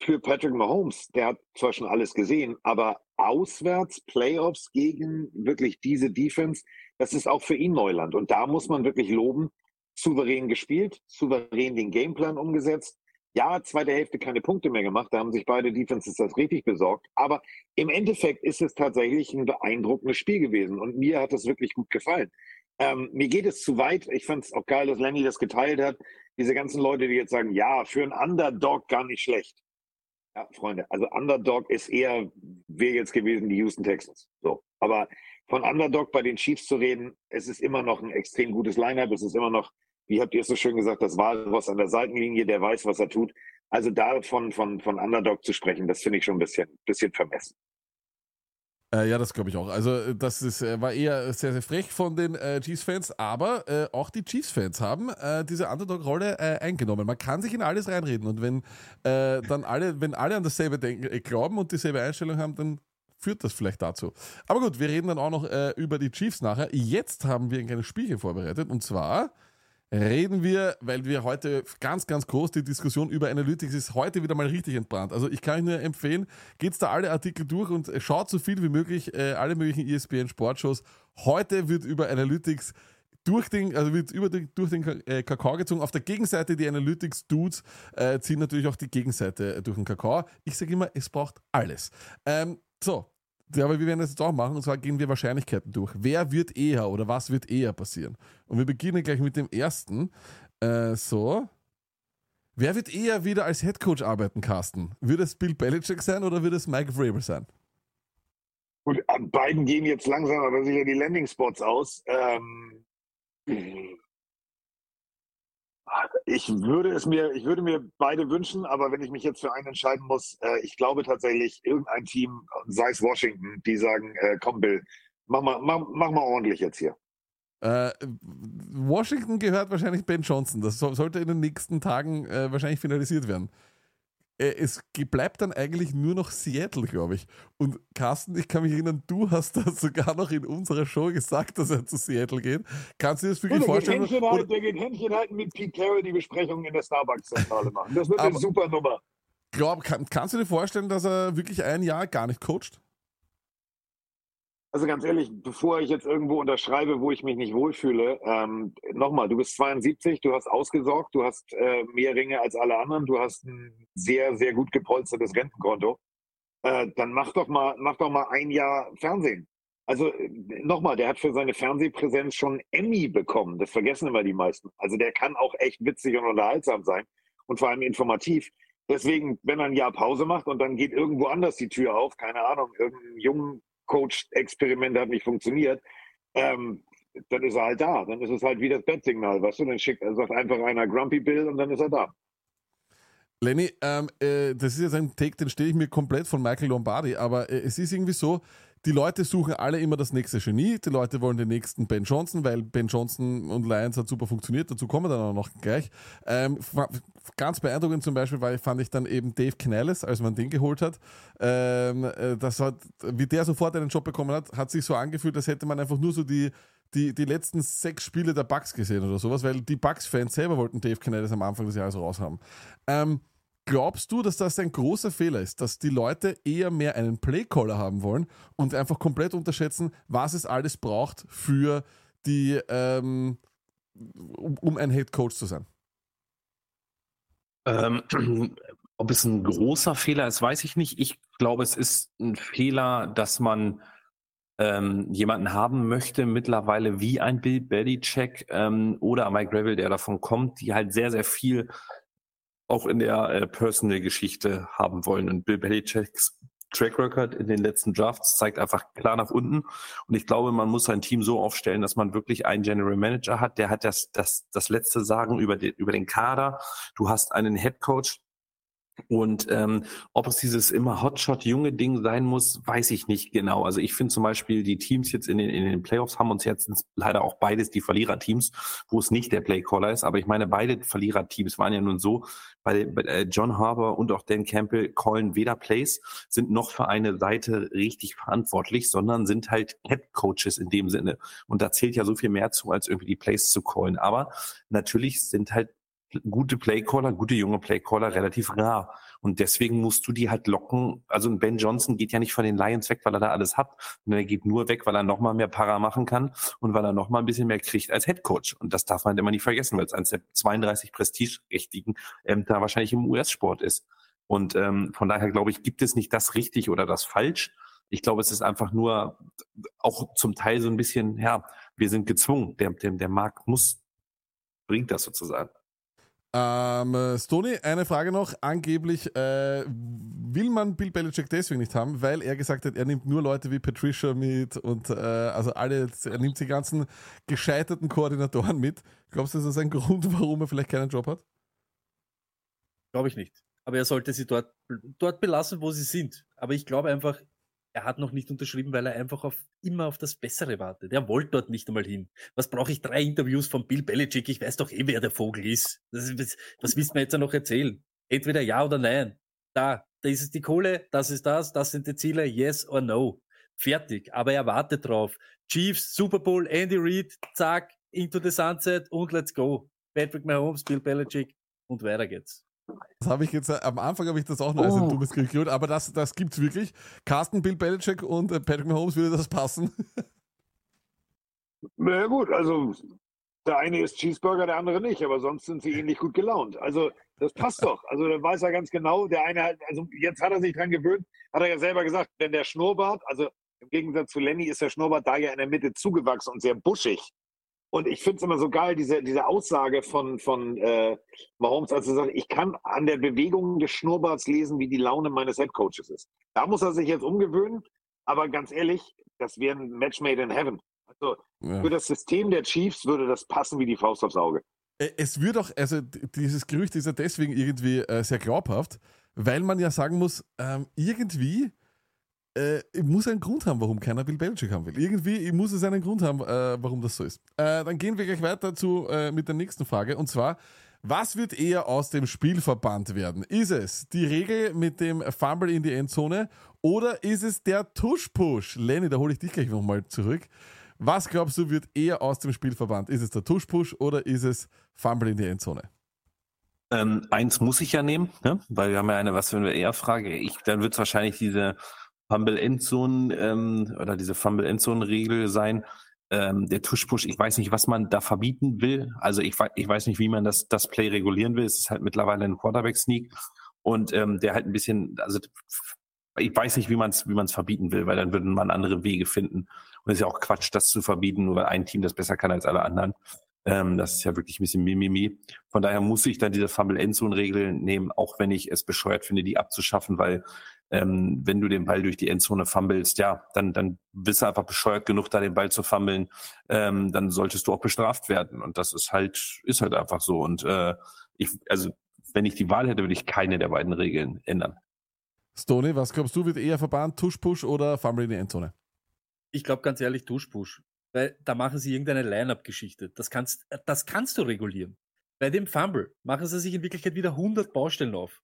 [SPEAKER 3] für Patrick Mahomes, der hat zwar schon alles gesehen, aber auswärts Playoffs gegen wirklich diese Defense, das ist auch für ihn Neuland. Und da muss man wirklich loben, souverän gespielt, souverän den Gameplan umgesetzt ja, zweite Hälfte keine Punkte mehr gemacht, da haben sich beide Defenses das richtig besorgt. Aber im Endeffekt ist es tatsächlich ein beeindruckendes Spiel gewesen und mir hat es wirklich gut gefallen. Ähm, mir geht es zu weit. Ich fand es auch geil, dass Lenny das geteilt hat. Diese ganzen Leute, die jetzt sagen, ja, für einen Underdog gar nicht schlecht. Ja, Freunde, also Underdog ist eher, wäre jetzt gewesen die Houston Texans. So. Aber von Underdog bei den Chiefs zu reden, es ist immer noch ein extrem gutes Lineup. Es ist immer noch wie habt ihr es so schön gesagt, das Walross an der Seitenlinie, der weiß, was er tut. Also davon von, von Underdog zu sprechen, das finde ich schon ein bisschen, bisschen vermessen.
[SPEAKER 2] Äh, ja, das glaube ich auch. Also, äh, das ist, äh, war eher sehr, sehr frech von den äh, Chiefs-Fans, aber äh, auch die Chiefs-Fans haben äh, diese Underdog-Rolle eingenommen. Man kann sich in alles reinreden und wenn dann alle, wenn alle an dasselbe denken, glauben und dieselbe Einstellung haben, dann führt das vielleicht dazu. Aber gut, wir reden dann auch noch über die Chiefs nachher. Jetzt haben wir ein kleines Spielchen vorbereitet und zwar reden wir, weil wir heute ganz, ganz groß die Diskussion über Analytics ist heute wieder mal richtig entbrannt. Also ich kann euch nur empfehlen, geht's da alle Artikel durch und schaut so viel wie möglich äh, alle möglichen ESPN Sportshows. Heute wird über Analytics durch den, also wird über den, durch den äh, Kakao gezogen. Auf der Gegenseite, die Analytics-Dudes äh, ziehen natürlich auch die Gegenseite äh, durch den Kakao. Ich sage immer, es braucht alles. Ähm, so, ja, aber wir werden das jetzt auch machen und zwar gehen wir Wahrscheinlichkeiten durch. Wer wird eher oder was wird eher passieren? Und wir beginnen gleich mit dem ersten. Äh, so. Wer wird eher wieder als Headcoach arbeiten, Carsten? Wird es Bill Belichick sein oder wird es Mike Vrabel sein?
[SPEAKER 3] Gut, an beiden gehen jetzt langsam aber sicher die Landing-Spots aus. Ähm, ich würde es mir, ich würde mir beide wünschen, aber wenn ich mich jetzt für einen entscheiden muss, äh, ich glaube tatsächlich, irgendein Team, sei es Washington, die sagen, äh, komm Bill, mach mal, mach, mach mal ordentlich jetzt hier.
[SPEAKER 2] Äh, Washington gehört wahrscheinlich Ben Johnson. Das so, sollte in den nächsten Tagen äh, wahrscheinlich finalisiert werden. Äh, es bleibt dann eigentlich nur noch Seattle, glaube ich. Und Carsten, ich kann mich erinnern, du hast das sogar noch in unserer Show gesagt, dass er zu Seattle geht. Kannst du dir das wirklich
[SPEAKER 3] der, geht
[SPEAKER 2] vorstellen?
[SPEAKER 3] Händchen
[SPEAKER 2] Oder-
[SPEAKER 3] halten, der geht Händchen halten mit Pete Carroll die Besprechung in der Starbucks-Zentrale machen. Das wird eine super Nummer.
[SPEAKER 2] glaub, kann, kannst du dir vorstellen, dass er wirklich ein Jahr gar nicht coacht?
[SPEAKER 3] Also ganz ehrlich, bevor ich jetzt irgendwo unterschreibe, wo ich mich nicht wohlfühle, ähm, nochmal, du bist 72, du hast ausgesorgt, du hast äh, mehr Ringe als alle anderen, du hast ein sehr, sehr gut gepolstertes Rentenkonto. Äh, dann mach doch mal, mach doch mal ein Jahr Fernsehen. Also äh, nochmal, der hat für seine Fernsehpräsenz schon Emmy bekommen. Das vergessen immer die meisten. Also der kann auch echt witzig und unterhaltsam sein und vor allem informativ. Deswegen, wenn er ein Jahr Pause macht und dann geht irgendwo anders die Tür auf, keine Ahnung, irgendein jungen Coach-Experiment hat nicht funktioniert, ähm, dann ist er halt da. Dann ist es halt wie das Bettsignal, weißt du? Dann schickt er sagt einfach einer Grumpy Bill und dann ist er da.
[SPEAKER 2] Lenny, ähm, äh, das ist jetzt ein Take, den stehe ich mir komplett von Michael Lombardi, aber äh, es ist irgendwie so, die Leute suchen alle immer das nächste Genie, die Leute wollen den nächsten Ben Johnson, weil Ben Johnson und Lions hat super funktioniert, dazu kommen wir dann auch noch gleich. Ähm, ganz beeindruckend zum Beispiel war, fand ich dann eben Dave Canales, als man den geholt hat, ähm, äh, das hat, wie der sofort einen Job bekommen hat, hat sich so angefühlt, als hätte man einfach nur so die, die, die letzten sechs Spiele der Bucks gesehen oder sowas, weil die Bucks-Fans selber wollten Dave Canales am Anfang des Jahres raushaben. Ähm, glaubst du, dass das ein großer Fehler ist, dass die Leute eher mehr einen Playcaller haben wollen und einfach komplett unterschätzen, was es alles braucht für die, ähm, um, um ein Head Coach zu sein?
[SPEAKER 4] Ähm, ob es ein großer Fehler ist, weiß ich nicht. Ich glaube, es ist ein Fehler, dass man ähm, jemanden haben möchte, mittlerweile wie ein Bill Belichick ähm, oder Mike Gravel, der davon kommt, die halt sehr, sehr viel auch in der äh, Personal-Geschichte haben wollen. Und Bill Belichicks Track Record in den letzten Drafts zeigt einfach klar nach unten. Und ich glaube, man muss sein Team so aufstellen, dass man wirklich einen General Manager hat, der hat das, das, das letzte Sagen über den, über den Kader. Du hast einen Head Coach, und ähm, ob es dieses immer Hotshot junge Ding sein muss, weiß ich nicht genau. Also ich finde zum Beispiel, die Teams jetzt in den, in den Playoffs haben uns jetzt leider auch beides die Verliererteams, wo es nicht der Playcaller ist. Aber ich meine, beide Verliererteams waren ja nun so, bei, bei äh, John Harbour und auch Dan Campbell callen weder Plays, sind noch für eine Seite richtig verantwortlich, sondern sind halt Head Coaches in dem Sinne. Und da zählt ja so viel mehr zu, als irgendwie die Plays zu callen. Aber natürlich sind halt gute Playcaller, gute junge Playcaller relativ rar. Und deswegen musst du die halt locken. Also Ben Johnson geht ja nicht von den Lions weg, weil er da alles hat, sondern er geht nur weg, weil er noch mal mehr Para machen kann und weil er noch mal ein bisschen mehr kriegt als Head Coach. Und das darf man immer nicht vergessen, weil es eines der 32 prestigeträchtigen Ämter wahrscheinlich im US-Sport ist. Und ähm, von daher glaube ich, gibt es nicht das richtig oder das falsch. Ich glaube, es ist einfach nur auch zum Teil so ein bisschen, ja, wir sind gezwungen. Der, der, der Markt muss, bringt das sozusagen.
[SPEAKER 2] Ähm, äh, Stony, eine Frage noch. Angeblich äh, will man Bill Belichick deswegen nicht haben, weil er gesagt hat, er nimmt nur Leute wie Patricia mit und äh, also alle, er nimmt die ganzen gescheiterten Koordinatoren mit. Glaubst du, das ist ein Grund, warum er vielleicht keinen Job hat?
[SPEAKER 1] Glaube ich nicht. Aber er sollte sie dort, dort belassen, wo sie sind. Aber ich glaube einfach, er hat noch nicht unterschrieben, weil er einfach auf, immer auf das Bessere wartet. Er wollte dort nicht einmal hin. Was brauche ich? Drei Interviews von Bill Belichick? Ich weiß doch eh, wer der Vogel ist. Das was, was willst du mir jetzt noch erzählen? Entweder ja oder nein. Da, da ist es die Kohle, das ist das, das sind die Ziele, yes or no. Fertig. Aber er wartet drauf. Chiefs, Super Bowl, Andy Reid, zack, into the sunset und let's go. Patrick Mahomes, Bill Belichick und weiter geht's.
[SPEAKER 2] Das habe ich jetzt, äh, am Anfang habe ich das auch noch als ein
[SPEAKER 4] Oh.
[SPEAKER 2] dummes gehört, aber das, das gibt's wirklich. Carsten, Bill Belichick und äh, Patrick Mahomes würde das passen.
[SPEAKER 3] Na ja, gut, also der eine ist Cheeseburger, der andere nicht, aber sonst sind sie ähnlich gut gelaunt. Also das passt doch. Also da weiß er ganz genau, der eine hat, also jetzt hat er sich dran gewöhnt, hat er ja selber gesagt, wenn der Schnurrbart, also im Gegensatz zu Lenny ist der Schnurrbart da ja in der Mitte zugewachsen und sehr buschig. Und ich finde es immer so geil, diese, diese Aussage von, von äh, Mahomes, als er sagt, ich kann an der Bewegung des Schnurrbarts lesen, wie die Laune meines Headcoaches ist. Da muss er sich jetzt umgewöhnen, aber ganz ehrlich, das wäre ein Match made in heaven. Also
[SPEAKER 2] Ja.
[SPEAKER 3] für das System der Chiefs würde das passen wie die Faust aufs Auge.
[SPEAKER 2] Es wird auch, also dieses Gerücht ist ja deswegen irgendwie äh, sehr glaubhaft, weil man ja sagen muss, ähm, irgendwie äh, muss einen Grund haben, warum keiner Bill Belichick haben will. Irgendwie muss es einen Grund haben, äh, warum das so ist. Äh, dann gehen wir gleich weiter zu, äh, mit der nächsten Frage und zwar, was wird eher aus dem Spiel verbannt werden? Ist es die Regel mit dem Fumble in die Endzone oder ist es der Tush-Push? Lenny, da hole ich dich gleich nochmal zurück. Was glaubst du, wird eher aus dem Spiel verbannt? Ist es der Tush-Push oder ist es Fumble in die Endzone?
[SPEAKER 4] Ähm, eins muss ich ja nehmen, ne? weil wir haben ja eine Was wenn wir eher Frage. Dann wird es wahrscheinlich diese Fumble Endzone ähm, oder diese Fumble Endzone Regel sein. Ähm, der Tush-Push, ich weiß nicht, was man da verbieten will. Also ich, ich weiß nicht, wie man das, das Play regulieren will. Es ist halt mittlerweile ein Quarterback-Sneak und ähm, der halt ein bisschen, also ich weiß nicht, wie man es wie man's verbieten will, weil dann würden man andere Wege finden. Und es ist ja auch Quatsch, das zu verbieten, nur weil ein Team das besser kann als alle anderen. Ähm, das ist ja wirklich ein bisschen Mimimi. Von daher muss ich dann diese Fumble-Endzone-Regel nehmen, auch wenn ich es bescheuert finde, die abzuschaffen, weil ähm, wenn du den Ball durch die Endzone fummelst, ja, dann, dann bist du einfach bescheuert genug, da den Ball zu fummeln, ähm, dann solltest du auch bestraft werden. Und das ist halt, ist halt einfach so. Und äh, ich, also wenn ich die Wahl hätte, würde ich keine der beiden Regeln ändern.
[SPEAKER 2] Stoney, was glaubst du, wird eher verbannt? Tush-Push oder Fumble in die Endzone?
[SPEAKER 1] Ich glaube ganz ehrlich, Tush-Push. Weil da machen sie irgendeine Line-Up-Geschichte. Das kannst, das kannst du regulieren. Bei dem Fumble machen sie sich in Wirklichkeit wieder 100 Baustellen auf.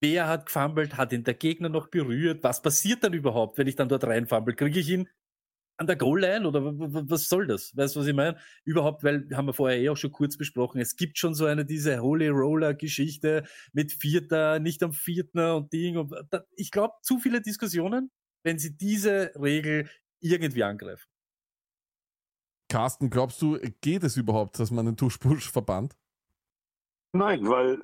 [SPEAKER 1] Wer hat gefumbled? Hat ihn der Gegner noch berührt? Was passiert dann überhaupt, wenn ich dann dort reinfumble? Kriege ich ihn an der Goal-Line oder was soll das? Weißt du, was ich meine? Überhaupt, weil, haben wir vorher eh auch schon kurz besprochen, es gibt schon so eine, diese Holy Roller-Geschichte mit Vierter, nicht am Vierten und Ding. Und da, ich glaube, zu viele Diskussionen, wenn sie diese Regel irgendwie angreifen.
[SPEAKER 2] Carsten, glaubst du, geht es überhaupt, dass man den Tush-Push verbannt?
[SPEAKER 3] Nein, weil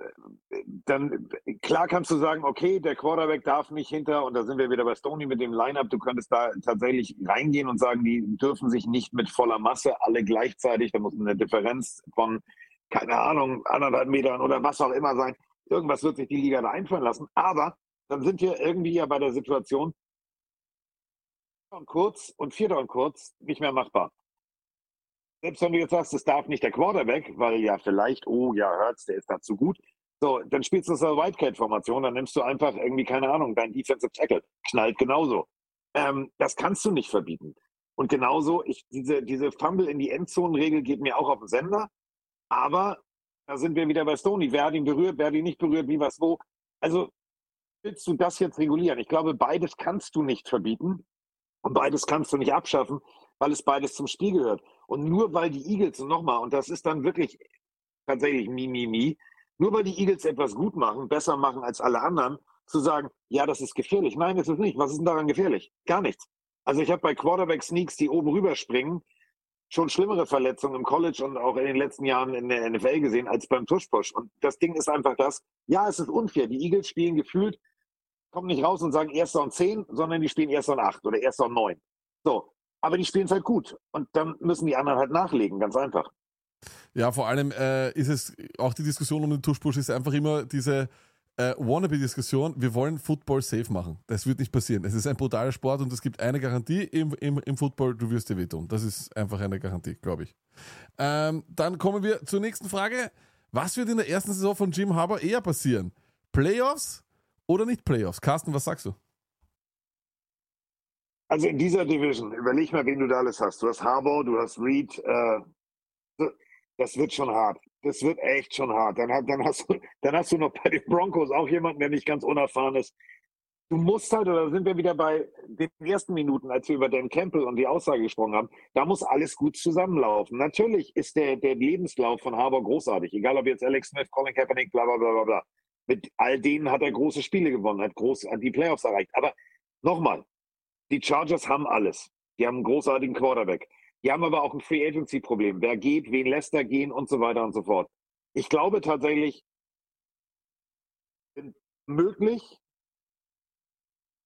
[SPEAKER 3] äh, dann klar kannst du sagen, okay, der Quarterback darf nicht hinter, und da sind wir wieder bei Stoney mit dem Lineup, du könntest da tatsächlich reingehen und sagen, die dürfen sich nicht mit voller Masse alle gleichzeitig, da muss eine Differenz von, keine Ahnung, anderthalb Metern oder was auch immer sein. Irgendwas wird sich die Liga da einfallen lassen. Aber dann sind wir irgendwie ja bei der Situation, und kurz und vierter und kurz nicht mehr machbar selbst wenn du jetzt sagst, es darf nicht der Quarterback, weil ja vielleicht, oh ja, Hurts, der ist dazu gut. So, dann spielst du eine Wildcat-Formation, dann nimmst du einfach irgendwie, keine Ahnung, dein Defensive Tackle. Knallt genauso. Ähm, das kannst du nicht verbieten. Und genauso, ich, diese, diese Fumble in die Endzone-Regel geht mir auch auf den Sender. Aber da sind wir wieder bei Stoney. Wer hat ihn berührt, wer hat ihn nicht berührt, wie, was, wo. Also willst du das jetzt regulieren? Ich glaube, beides kannst du nicht verbieten. Und beides kannst du nicht abschaffen, weil es beides zum Spiel gehört. Und nur weil die Eagles, und nochmal, und das ist dann wirklich tatsächlich mi, mi, mi, nur weil die Eagles etwas gut machen, besser machen als alle anderen, zu sagen, ja, das ist gefährlich. Nein, das ist nicht. Was ist denn daran gefährlich? Gar nichts. Also ich habe bei Quarterback-Sneaks, die oben rüberspringen, schon schlimmere Verletzungen im College und auch in den letzten Jahren in der NFL gesehen als beim Tush-Push. Und das Ding ist einfach das, ja, es ist unfair. Die Eagles spielen gefühlt, kommen nicht raus und sagen Erster und Zehn, sondern die spielen Erster und Acht oder Erster und Neun. So, aber die spielen es halt gut. Und dann müssen die anderen halt nachlegen, ganz einfach.
[SPEAKER 2] Ja, vor allem äh, ist es auch die Diskussion um den Tush-Push ist einfach immer diese äh, Wannabe-Diskussion. Wir wollen Football safe machen. Das wird nicht passieren. Es ist ein brutaler Sport und es gibt eine Garantie im, im, im Football, du wirst dir wehtun. Das ist einfach eine Garantie, glaube ich. Ähm, dann kommen wir zur nächsten Frage. Was wird in der ersten Saison von Jim Harbour eher passieren? Playoffs oder nicht Playoffs? Carsten, was sagst du?
[SPEAKER 3] Also in dieser Division, überleg mal, wen du da alles hast. Du hast Harbour, du hast Reed. Äh, das wird schon hart. Das wird echt schon hart. Dann, dann, hast du, dann hast du noch bei den Broncos auch jemanden, der nicht ganz unerfahren ist. Du musst halt, oder sind wir wieder bei den ersten Minuten, als wir über Dan Campbell und die Aussage gesprochen haben, da muss alles gut zusammenlaufen. Natürlich ist der, der Lebenslauf von Harbour großartig, egal ob jetzt Alex Smith, Colin Kaepernick, bla bla bla bla bla. Mit all denen hat er große Spiele gewonnen, hat groß die Playoffs erreicht. Aber nochmal, die Chargers haben alles. Die haben einen großartigen Quarterback. Die haben aber auch ein Free Agency Problem. Wer geht, wen lässt er gehen und so weiter und so fort. Ich glaube tatsächlich, wenn möglich,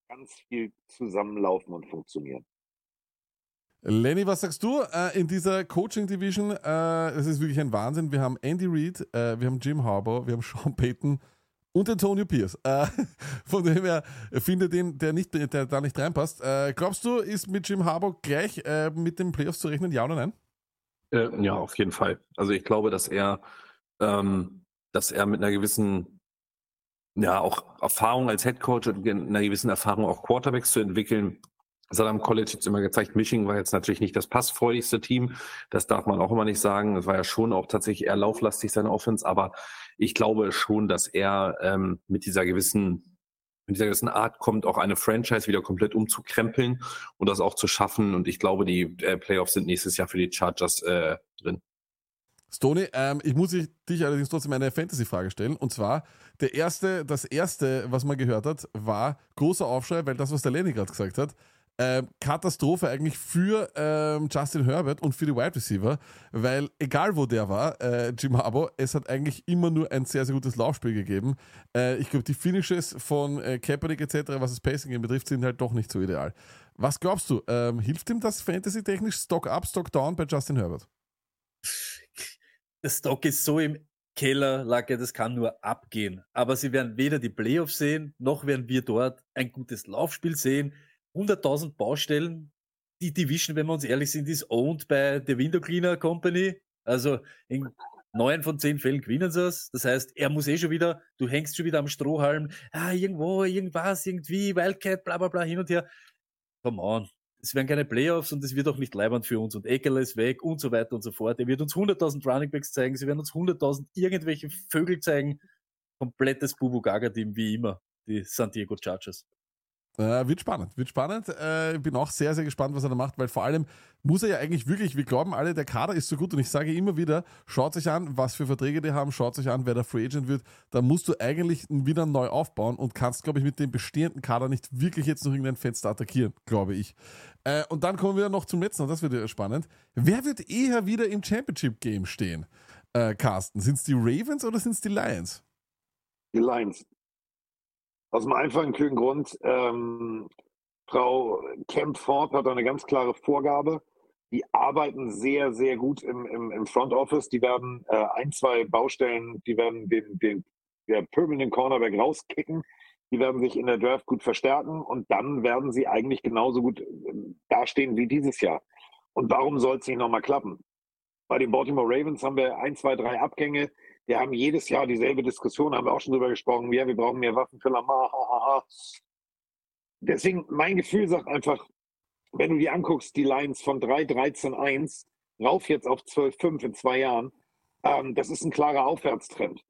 [SPEAKER 3] ganz viel zusammenlaufen und funktionieren.
[SPEAKER 2] Lenny, was sagst du äh, in dieser Coaching Division? Äh, Es ist wirklich ein Wahnsinn. Wir haben Andy Reid, äh, wir haben Jim Harbour, wir haben Sean Payton und Antonio Pierce. Äh, von dem her finde den, der, nicht, der da nicht reinpasst. Äh, glaubst du, ist mit Jim Harbour gleich äh, mit den Playoffs zu rechnen? Ja oder nein?
[SPEAKER 4] Äh, ja, auf jeden Fall. Also ich glaube, dass er, ähm, dass er mit einer gewissen, ja, auch Erfahrung als Head Coach und einer gewissen Erfahrung auch Quarterbacks zu entwickeln. Das hat am College jetzt immer gezeigt. Michigan war jetzt natürlich nicht das passfreudigste Team. Das darf man auch immer nicht sagen. Es war ja schon auch tatsächlich eher lauflastig, seine Offense. Aber ich glaube schon, dass er ähm, mit dieser gewissen, mit dieser gewissen Art kommt, auch eine Franchise wieder komplett umzukrempeln und das auch zu schaffen. Und ich glaube, die äh, Playoffs sind nächstes Jahr für die Chargers äh, drin.
[SPEAKER 2] Stoney, ähm, ich muss ich, dich allerdings trotzdem eine Fantasy-Frage stellen. Und zwar, der erste, das erste, was man gehört hat, war großer Aufschrei, weil das, was der Lenny gerade gesagt hat, ähm, Katastrophe eigentlich für ähm, Justin Herbert und für die Wide Receiver, weil egal wo der war, äh, Jim Harbaugh, es hat eigentlich immer nur ein sehr, sehr gutes Laufspiel gegeben. Äh, ich glaube, die Finishes von äh, Kaepernick etc., was das Pacing betrifft, sind halt doch nicht so ideal. Was glaubst du, ähm, hilft ihm das Fantasy-technisch Stock up, Stock down bei Justin Herbert?
[SPEAKER 1] Der Stock ist so im Keller, Lacke, das kann nur abgehen. Aber sie werden weder die Playoffs sehen, noch werden wir dort ein gutes Laufspiel sehen. 100.000 Baustellen. Die Division, wenn wir uns ehrlich sind, ist owned bei der Window Cleaner Company. Also in neun von zehn Fällen gewinnen sie es. Das heißt, er muss eh schon wieder, du hängst schon wieder am Strohhalm, ah, irgendwo, irgendwas, irgendwie, Wildcat, bla bla bla, hin und her. Come on. Es werden keine Playoffs und es wird auch nicht leibend für uns und Eckler ist weg und so weiter und so fort. Er wird uns 100.000 Runningbacks zeigen, sie werden uns 100.000 irgendwelche Vögel zeigen. Komplettes Bubu-Gaga-Team wie immer, die San Diego Chargers.
[SPEAKER 2] Äh, wird spannend, wird spannend. Äh, bin auch sehr, sehr gespannt, was er da macht, weil vor allem muss er ja eigentlich wirklich, wir glauben alle, der Kader ist so gut und ich sage immer wieder, schaut euch an, was für Verträge die haben, schaut euch an, wer der Free Agent wird. Da musst du eigentlich wieder neu aufbauen und kannst, glaube ich, mit dem bestehenden Kader nicht wirklich jetzt noch irgendein Fenster attackieren, glaube ich. Äh, und dann kommen wir noch zum letzten und das wird ja spannend. Wer wird eher wieder im Championship Game stehen? Äh, Carsten, sind es die Ravens oder sind es die Lions?
[SPEAKER 3] Die Lions. Aus dem einfachen kühlen Grund, ähm, Frau Kemp Ford hat eine ganz klare Vorgabe. Die arbeiten sehr, sehr gut im, im, im Front Office. Die werden äh, ein, zwei Baustellen, die werden den, den der Permanent Cornerback rauskicken. Die werden sich in der Draft gut verstärken und dann werden sie eigentlich genauso gut äh, dastehen wie dieses Jahr. Und warum soll es nicht nochmal klappen? Bei den Baltimore Ravens haben wir ein, zwei, drei Abgänge. Wir haben jedes Jahr dieselbe Diskussion, haben wir auch schon drüber gesprochen. Ja, wir brauchen mehr Waffen für Lamar. Deswegen, mein Gefühl sagt einfach, wenn du dir anguckst, die Lines von 3, 13, 1 rauf jetzt auf 12, 5 in zwei Jahren, ähm, das ist ein klarer Aufwärtstrend.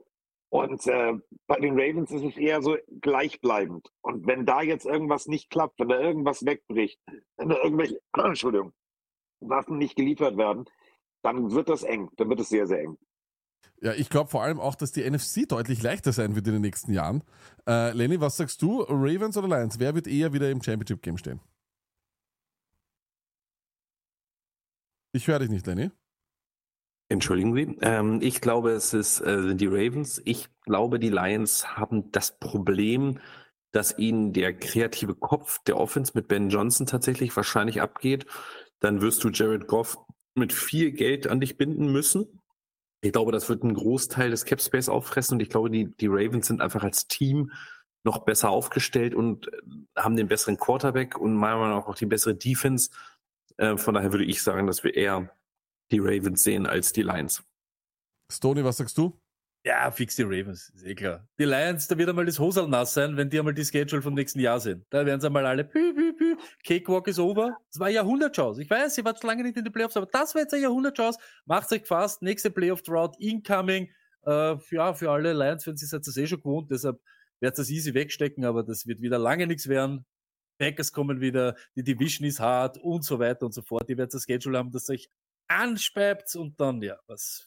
[SPEAKER 3] Und äh, bei den Ravens ist es eher so gleichbleibend. Und wenn da jetzt irgendwas nicht klappt, wenn da irgendwas wegbricht, wenn da irgendwelche, Entschuldigung, Waffen nicht geliefert werden, dann wird das eng. Dann wird es sehr, sehr eng.
[SPEAKER 2] Ja, ich glaube vor allem auch, dass die NFC deutlich leichter sein wird in den nächsten Jahren. Äh, Lenny, was sagst du? Ravens oder Lions? Wer wird eher wieder im Championship Game stehen? Ich höre dich nicht, Lenny.
[SPEAKER 4] Entschuldigen Sie. Ähm, ich glaube, es ist, äh, sind die Ravens. Ich glaube, die Lions haben das Problem, dass ihnen der kreative Kopf der Offense mit Ben Johnson tatsächlich wahrscheinlich abgeht. Dann wirst du Jared Goff mit viel Geld an dich binden müssen. Ich glaube, das wird einen Großteil des Cap Space auffressen und ich glaube, die, die Ravens sind einfach als Team noch besser aufgestellt und äh, haben den besseren Quarterback und meiner Meinung nach auch die bessere Defense. Äh, von daher würde ich sagen, dass wir eher die Ravens sehen als die Lions.
[SPEAKER 2] Stoney, was sagst du?
[SPEAKER 1] Ja, fix die Ravens, ist eh klar. Die Lions, da wird einmal das Hosal nass sein, wenn die einmal die Schedule vom nächsten Jahr sind. Da werden sie einmal alle pü, pü, pü. Cakewalk ist over. Das war eine Jahrhundertchance. Ich weiß, ihr wart schon lange nicht in den Playoffs, aber das war jetzt eine Jahrhundertchance. Macht euch fast. Nächste Playoff-Drought incoming. Äh, ja, für alle Lions, wenn sie seid das eh schon gewohnt, deshalb werdet das easy wegstecken, aber das wird wieder lange nichts werden. Packers kommen wieder, die Division ist hart und so weiter und so fort. Ihr werdet das Schedule haben, das euch anspeibt und dann, ja, was.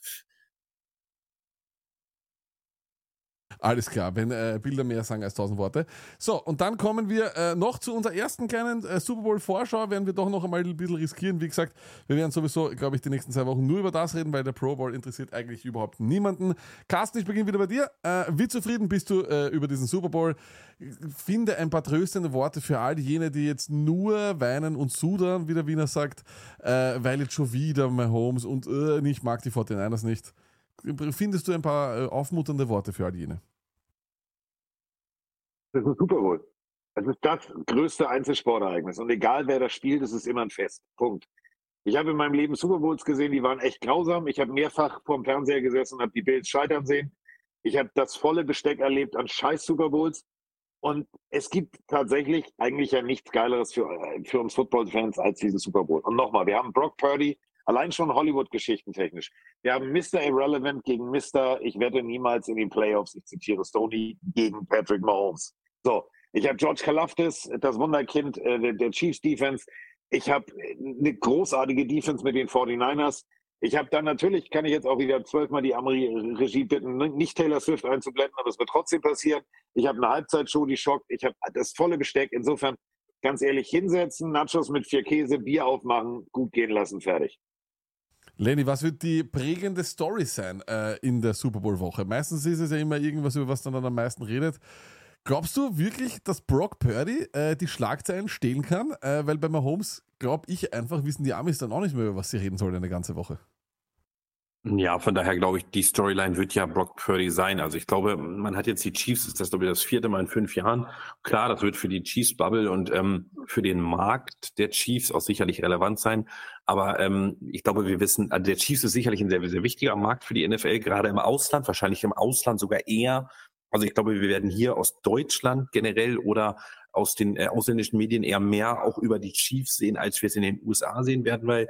[SPEAKER 2] Alles klar, wenn äh, Bilder mehr sagen als tausend Worte. So, und dann kommen wir äh, noch zu unserer ersten kleinen äh, Super Bowl-Vorschau. Werden wir doch noch einmal ein bisschen riskieren. Wie gesagt, wir werden sowieso, glaube ich, die nächsten zwei Wochen nur über das reden, weil der Pro Bowl interessiert eigentlich überhaupt niemanden. Carsten, ich beginne wieder bei dir. Äh, wie zufrieden bist du äh, über diesen Super Bowl? Finde ein paar tröstende Worte für all jene, die jetzt nur weinen und sudern, wie der Wiener sagt, äh, weil jetzt schon wieder Mahomes und ich mag die 49ers nicht. Findest du ein paar äh, aufmunternde Worte für all jene?
[SPEAKER 3] Das ist ein Super Bowl. Das ist das größte Einzelsportereignis. Und egal wer das spielt, es ist immer ein Fest. Punkt. Ich habe in meinem Leben Super Bowls gesehen, die waren echt grausam. Ich habe mehrfach vor dem Fernseher gesessen und habe die Bills scheitern sehen. Ich habe das volle Besteck erlebt an scheiß Super Bowls. Und es gibt tatsächlich eigentlich ja nichts Geileres für, für uns Football-Fans als diese Super Bowl. Und nochmal, wir haben Brock Purdy, allein schon Hollywood-Geschichten technisch. Wir haben Mr. Irrelevant gegen Mr. Ich wette niemals in den Playoffs, ich zitiere Stoney, gegen Patrick Mahomes. So, ich habe George Kalafdis, das Wunderkind äh, der, Chiefs Defense. Ich habe eine großartige Defense mit den 49ers. Ich habe dann natürlich, kann ich jetzt auch wieder zwölfmal die Amri-Regie bitten, nicht Taylor Swift einzublenden, aber es wird trotzdem passieren. Ich habe eine Halbzeitshow, die schockt. Ich habe das volle Besteck. Insofern, ganz ehrlich, hinsetzen, Nachos mit vier Käse, Bier aufmachen, gut gehen lassen, fertig.
[SPEAKER 2] Lenny, was wird die prägende Story sein äh, in der Super Bowl-Woche? Meistens ist es ja immer irgendwas, über was dann, dann am meisten redet. Glaubst du wirklich, dass Brock Purdy äh, die Schlagzeilen stehlen kann? Äh, weil bei Mahomes, glaube ich einfach, wissen die Amis dann auch nicht mehr, über was sie reden sollen eine ganze Woche.
[SPEAKER 4] Ja, von daher glaube ich, die Storyline wird ja Brock Purdy sein. Also ich glaube, man hat jetzt die Chiefs, ist das glaube ich das vierte Mal in fünf Jahren. Klar, das wird für die Chiefs Bubble und ähm, für den Markt der Chiefs auch sicherlich relevant sein. Aber ähm, ich glaube, wir wissen, also der Chiefs ist sicherlich ein sehr, sehr wichtiger Markt für die NFL, gerade im Ausland, wahrscheinlich im Ausland sogar eher. Also ich glaube, wir werden hier aus Deutschland generell oder aus den äh, ausländischen Medien eher mehr auch über die Chiefs sehen, als wir es in den USA sehen werden, weil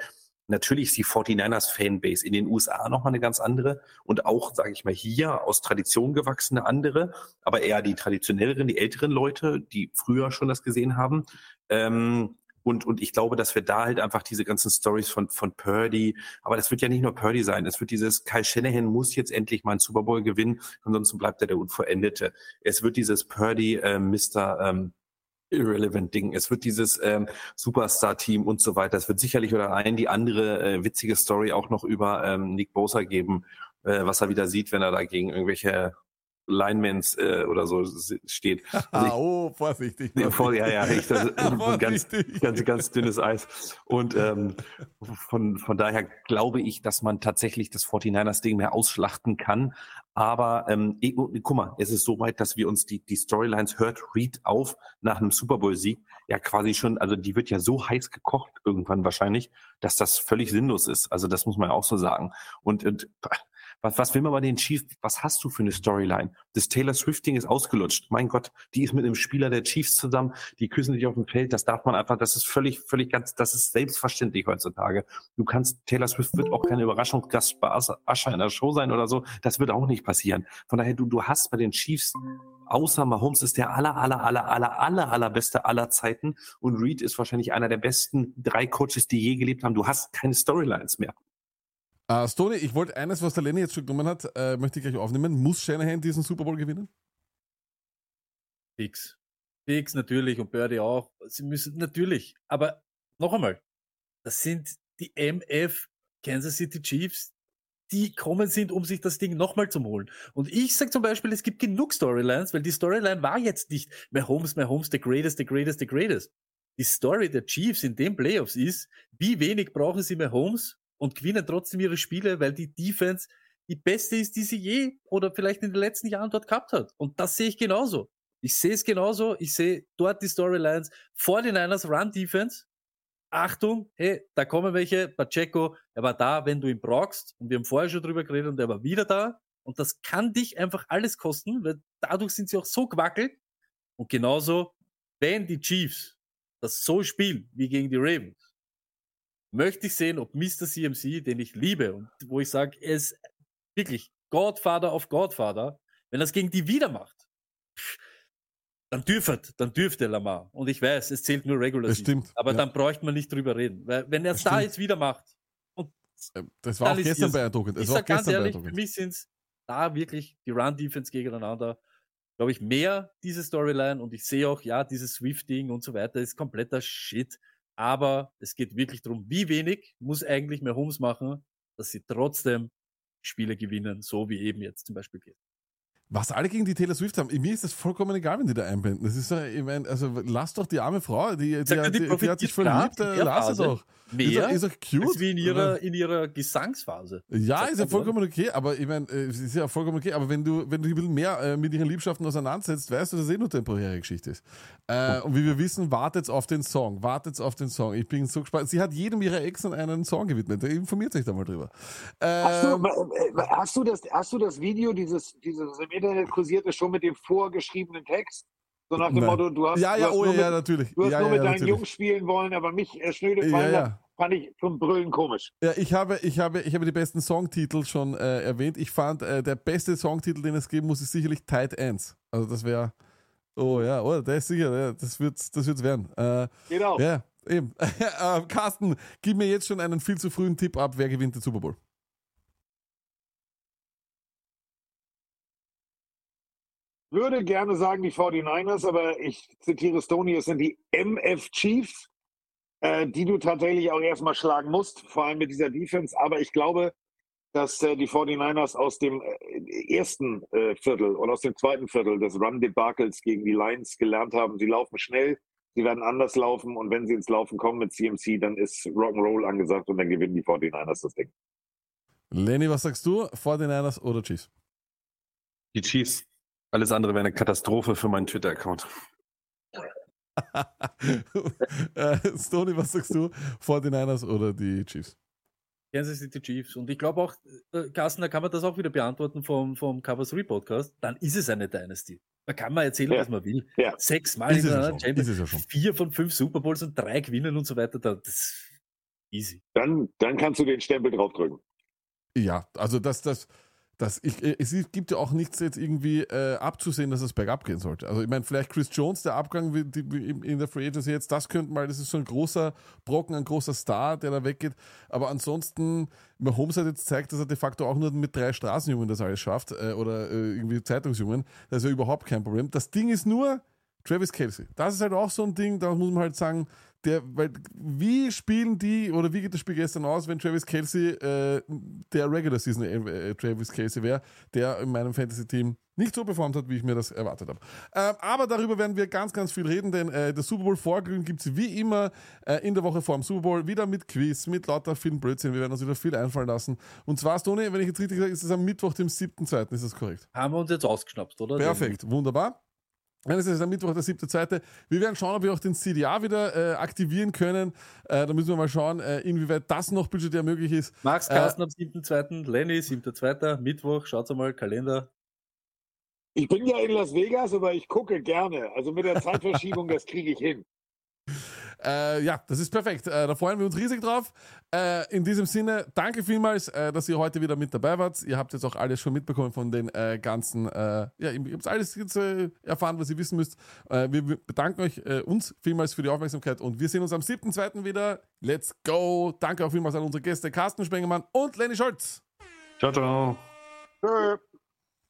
[SPEAKER 4] Natürlich ist die 49ers Fanbase in den USA nochmal eine ganz andere und auch, sage ich mal, hier aus Tradition gewachsene andere, aber eher die traditionelleren, die älteren Leute, die früher schon das gesehen haben. Ähm, und, und ich glaube, dass wir da halt einfach diese ganzen Stories von, von Purdy, aber das wird ja nicht nur Purdy sein, es wird dieses Kyle Shanahan muss jetzt endlich mal einen Super Bowl gewinnen, ansonsten bleibt er der Unvollendete. Es wird dieses Purdy, äh, Mr. Ähm, irrelevant Ding. Es wird dieses ähm, Superstar-Team und so weiter. Es wird sicherlich oder ein die andere äh, witzige Story auch noch über ähm, Nick Bosa geben, äh, was er wieder sieht, wenn er da gegen irgendwelche Linemans äh, oder so steht.
[SPEAKER 2] Also ich, oh, vorsichtig.
[SPEAKER 4] Nee, voll, ja, ja, ich, das, ganz, ganz, ganz dünnes Eis. Und ähm, von, von daher glaube ich, dass man tatsächlich das 49ers-Ding mehr ausschlachten kann. Aber ähm, ich, guck mal, es ist so weit, dass wir uns die, die Storylines hört Read auf nach einem Super Bowl-Sieg. Ja, quasi schon, also die wird ja so heiß gekocht irgendwann wahrscheinlich, dass das völlig sinnlos ist. Also das muss man ja auch so sagen. Und, und was, was will man bei den Chiefs? Was hast du für eine Storyline? Das Taylor Swift-Ding ist ausgelutscht. Mein Gott, die ist mit einem Spieler der Chiefs zusammen. Die küssen sich auf dem Feld. Das darf man einfach, das ist völlig, völlig ganz, das ist selbstverständlich heutzutage. Du kannst, Taylor Swift wird auch keine Überraschungsgast bei Ascher in der Show sein oder so. Das wird auch nicht passieren. Von daher, du, du hast bei den Chiefs außer Mahomes ist der aller, aller, aller, aller, aller, allerbeste aller Zeiten und Reed ist wahrscheinlich einer der besten drei Coaches, die je gelebt haben. Du hast keine Storylines mehr.
[SPEAKER 2] Uh, Stoney, ich wollte eines, was der Lenny jetzt schon genommen hat, äh, möchte ich gleich aufnehmen. Muss Shanahan diesen Super Bowl gewinnen?
[SPEAKER 1] Fix. Fix natürlich und Birdie auch. Sie müssen natürlich. Aber noch einmal, das sind die MF Kansas City Chiefs, die kommen sind, um sich das Ding nochmal zu holen. Und ich sage zum Beispiel, es gibt genug Storylines, weil die Storyline war jetzt nicht Mahomes, Mahomes, the greatest, the greatest, the greatest. Die Story der Chiefs in den Playoffs ist, wie wenig brauchen sie Mahomes und gewinnen trotzdem ihre Spiele, weil die Defense die beste ist, die sie je oder vielleicht in den letzten Jahren dort gehabt hat. Und das sehe ich genauso. Ich sehe es genauso. Ich sehe dort die Storylines vor den Niners Run Defense. Achtung, hey, da kommen welche. Pacheco, er war da, wenn du ihn brauchst. Und wir haben vorher schon drüber geredet und er war wieder da. Und das kann dich einfach alles kosten, weil dadurch sind sie auch so gewackelt. Und genauso, wenn die Chiefs das so spielen wie gegen die Ravens, möchte ich sehen, ob Mr. CMC, den ich liebe und wo ich sage, er ist wirklich Godfather of Godfather, wenn er es gegen die wieder macht, dann dürfte, dann dürfte Lamar. Und ich weiß, es zählt nur Regular
[SPEAKER 2] Das
[SPEAKER 1] Season.
[SPEAKER 2] stimmt,
[SPEAKER 1] Aber
[SPEAKER 2] ja.
[SPEAKER 1] dann bräuchte man nicht drüber reden. Weil wenn er es
[SPEAKER 2] Das
[SPEAKER 1] da jetzt wieder macht, und
[SPEAKER 2] Äh, Das war auch gestern
[SPEAKER 1] es-
[SPEAKER 2] beeindruckend. Es
[SPEAKER 1] ich
[SPEAKER 2] war auch
[SPEAKER 1] sag ganz ehrlich, für mich sind es da wirklich die Run-Defense gegeneinander, glaube ich, mehr diese Storyline und ich sehe auch, ja, dieses Swift-Ding und so weiter ist kompletter Shit. Aber es geht wirklich darum, wie wenig muss eigentlich mehr Holmes machen, dass sie trotzdem Spiele gewinnen, so wie eben jetzt zum Beispiel geht.
[SPEAKER 2] Was alle gegen die Taylor Swift haben, mir ist das vollkommen egal, wenn die da einblenden. Das ist, äh, ich mein, also lass doch die arme Frau, die, die, die,
[SPEAKER 1] die
[SPEAKER 2] die, hat sich verliebt, äh, lass sie doch.
[SPEAKER 1] Mehr
[SPEAKER 2] ist doch, ist doch cute.
[SPEAKER 1] als wie in ihrer, in ihrer Gesangsphase.
[SPEAKER 2] Ja,
[SPEAKER 1] Sag
[SPEAKER 2] ist ja vollkommen okay, aber ich meine, äh, es ist ja vollkommen okay, aber wenn du, wenn du dich ein bisschen mehr äh, mit ihren Liebschaften auseinandersetzt, weißt du, dass es eh nur temporäre Geschichte ist. Äh, und wie wir wissen, wartet auf den Song, wartet auf den Song. Ich bin so gespannt. Sie hat jedem ihrer Exen einen Song gewidmet. Informiert euch da mal drüber.
[SPEAKER 3] Hast du,
[SPEAKER 2] Ähm,
[SPEAKER 3] hast, du das, hast du das Video, dieses, dieses Internet kursierte, schon mit dem vorgeschriebenen Text? So nach dem
[SPEAKER 2] Nein.
[SPEAKER 3] Motto, du hast,
[SPEAKER 2] ja,
[SPEAKER 3] du
[SPEAKER 2] ja,
[SPEAKER 3] hast
[SPEAKER 2] oh
[SPEAKER 3] nur
[SPEAKER 2] ja,
[SPEAKER 3] mit,
[SPEAKER 2] natürlich.
[SPEAKER 3] du hast
[SPEAKER 2] ja,
[SPEAKER 3] nur
[SPEAKER 2] ja,
[SPEAKER 3] mit
[SPEAKER 2] ja,
[SPEAKER 3] deinen
[SPEAKER 2] natürlich.
[SPEAKER 3] Jungs spielen wollen, aber mich äh, schnöde
[SPEAKER 2] Ja,
[SPEAKER 3] fallen,
[SPEAKER 2] ja.
[SPEAKER 3] fand ich zum Brüllen komisch.
[SPEAKER 2] Ja, ich habe, ich habe, ich habe die besten Songtitel schon äh, erwähnt. Ich fand, äh, der beste Songtitel, den es geben muss, ist sicherlich Tight Ends. Also das wäre, oh ja, oh, der ist sicher, ja, das wird, das wird's werden. Äh,
[SPEAKER 3] Genau.
[SPEAKER 2] ja, eben. äh, Carsten, gib mir jetzt schon einen viel zu frühen Tipp ab, wer gewinnt den Super Bowl.
[SPEAKER 3] Würde gerne sagen die 49ers, aber ich zitiere Stoney, es sind die MF Chiefs, äh, die du tatsächlich auch erstmal schlagen musst, vor allem mit dieser Defense. Aber ich glaube, dass äh, die 49ers aus dem äh, ersten äh, Viertel oder aus dem zweiten Viertel des Run-Debakels gegen die Lions gelernt haben. Sie laufen schnell, sie werden anders laufen und wenn sie ins Laufen kommen mit CMC, dann ist Rock'n'Roll angesagt und dann gewinnen die 49ers das Ding.
[SPEAKER 2] Lenny, was sagst du? 49ers oder Chiefs?
[SPEAKER 4] Die Chiefs. Alles andere wäre eine Katastrophe für meinen Twitter-Account.
[SPEAKER 2] äh, Stoney, was sagst du? 49ers oder die Chiefs?
[SPEAKER 1] Kansas City Chiefs. Und ich glaube auch, äh, Carsten, da kann man das auch wieder beantworten vom, vom Cover 3 Podcast. Dann ist es eine Dynasty. Da kann man erzählen,
[SPEAKER 3] Ja.
[SPEAKER 1] was man will.
[SPEAKER 3] Ja.
[SPEAKER 1] Sechs Mal
[SPEAKER 2] Ist es ja
[SPEAKER 1] hintereinander
[SPEAKER 2] schon.
[SPEAKER 1] Champions,
[SPEAKER 2] ja schon.
[SPEAKER 1] vier von fünf Super Bowls und drei gewinnen und so weiter. Da, das ist easy.
[SPEAKER 3] Dann, dann kannst du den Stempel draufdrücken.
[SPEAKER 2] Ja, also das, das, das, ich, äh, es gibt ja auch nichts jetzt irgendwie äh, abzusehen, dass es bergab gehen sollte. Also ich meine, vielleicht Chris Jones, der Abgang in der Free Agency jetzt, das könnte mal, das ist so ein großer Brocken, ein großer Star, der da weggeht. Aber ansonsten, Mahomes hat jetzt gezeigt, dass er de facto auch nur mit drei Straßenjungen das alles schafft äh, oder äh, irgendwie Zeitungsjungen. Das ist ja überhaupt kein Problem. Das Ding ist nur, Travis Kelsey. Das ist halt auch so ein Ding, da muss man halt sagen, der, weil, wie spielen die oder wie geht das Spiel gestern aus, wenn Travis Kelsey äh, der Regular Season äh, Travis Kelsey wäre, der in meinem Fantasy-Team nicht so performt hat, wie ich mir das erwartet habe. Ähm, aber darüber werden wir ganz, ganz viel reden, denn äh, das Super Bowl Vorglühen gibt es wie immer äh, in der Woche vor dem Super Bowl wieder mit Quiz, mit lauter vielen Blödsinn. Wir werden uns wieder viel einfallen lassen. Und zwar, Stone, wenn ich jetzt richtig sage, ist es am Mittwoch, dem 7.2., ist das korrekt?
[SPEAKER 1] Haben wir uns jetzt ausgeschnappt, oder?
[SPEAKER 2] Perfekt, wunderbar. Dann ist es am Mittwoch, der siebte, zweite. Wir werden schauen, ob wir auch den CDA wieder äh, aktivieren können. Äh, da müssen wir mal schauen, äh, inwieweit das noch budgetär möglich ist.
[SPEAKER 1] Max
[SPEAKER 2] Äh,
[SPEAKER 1] Carsten am 7.2., Lenny 7.2., Mittwoch, schaut mal, Kalender.
[SPEAKER 3] Ich bin ja in Las Vegas, aber ich gucke gerne. Also mit der Zeitverschiebung, das kriege ich hin.
[SPEAKER 2] Äh, ja, das ist perfekt. Äh, da freuen wir uns riesig drauf. Äh, in diesem Sinne, danke vielmals, äh, dass ihr heute wieder mit dabei wart. Ihr habt jetzt auch alles schon mitbekommen von den äh, ganzen, äh, ja, ihr habt alles jetzt äh, erfahren, was ihr wissen müsst. Äh, wir bedanken euch äh, uns vielmals für die Aufmerksamkeit und wir sehen uns am 7.2. wieder. Let's go. Danke auch vielmals an unsere Gäste Carsten Spengemann und Lenny Scholz.
[SPEAKER 4] Ciao, ciao.
[SPEAKER 3] Tschö.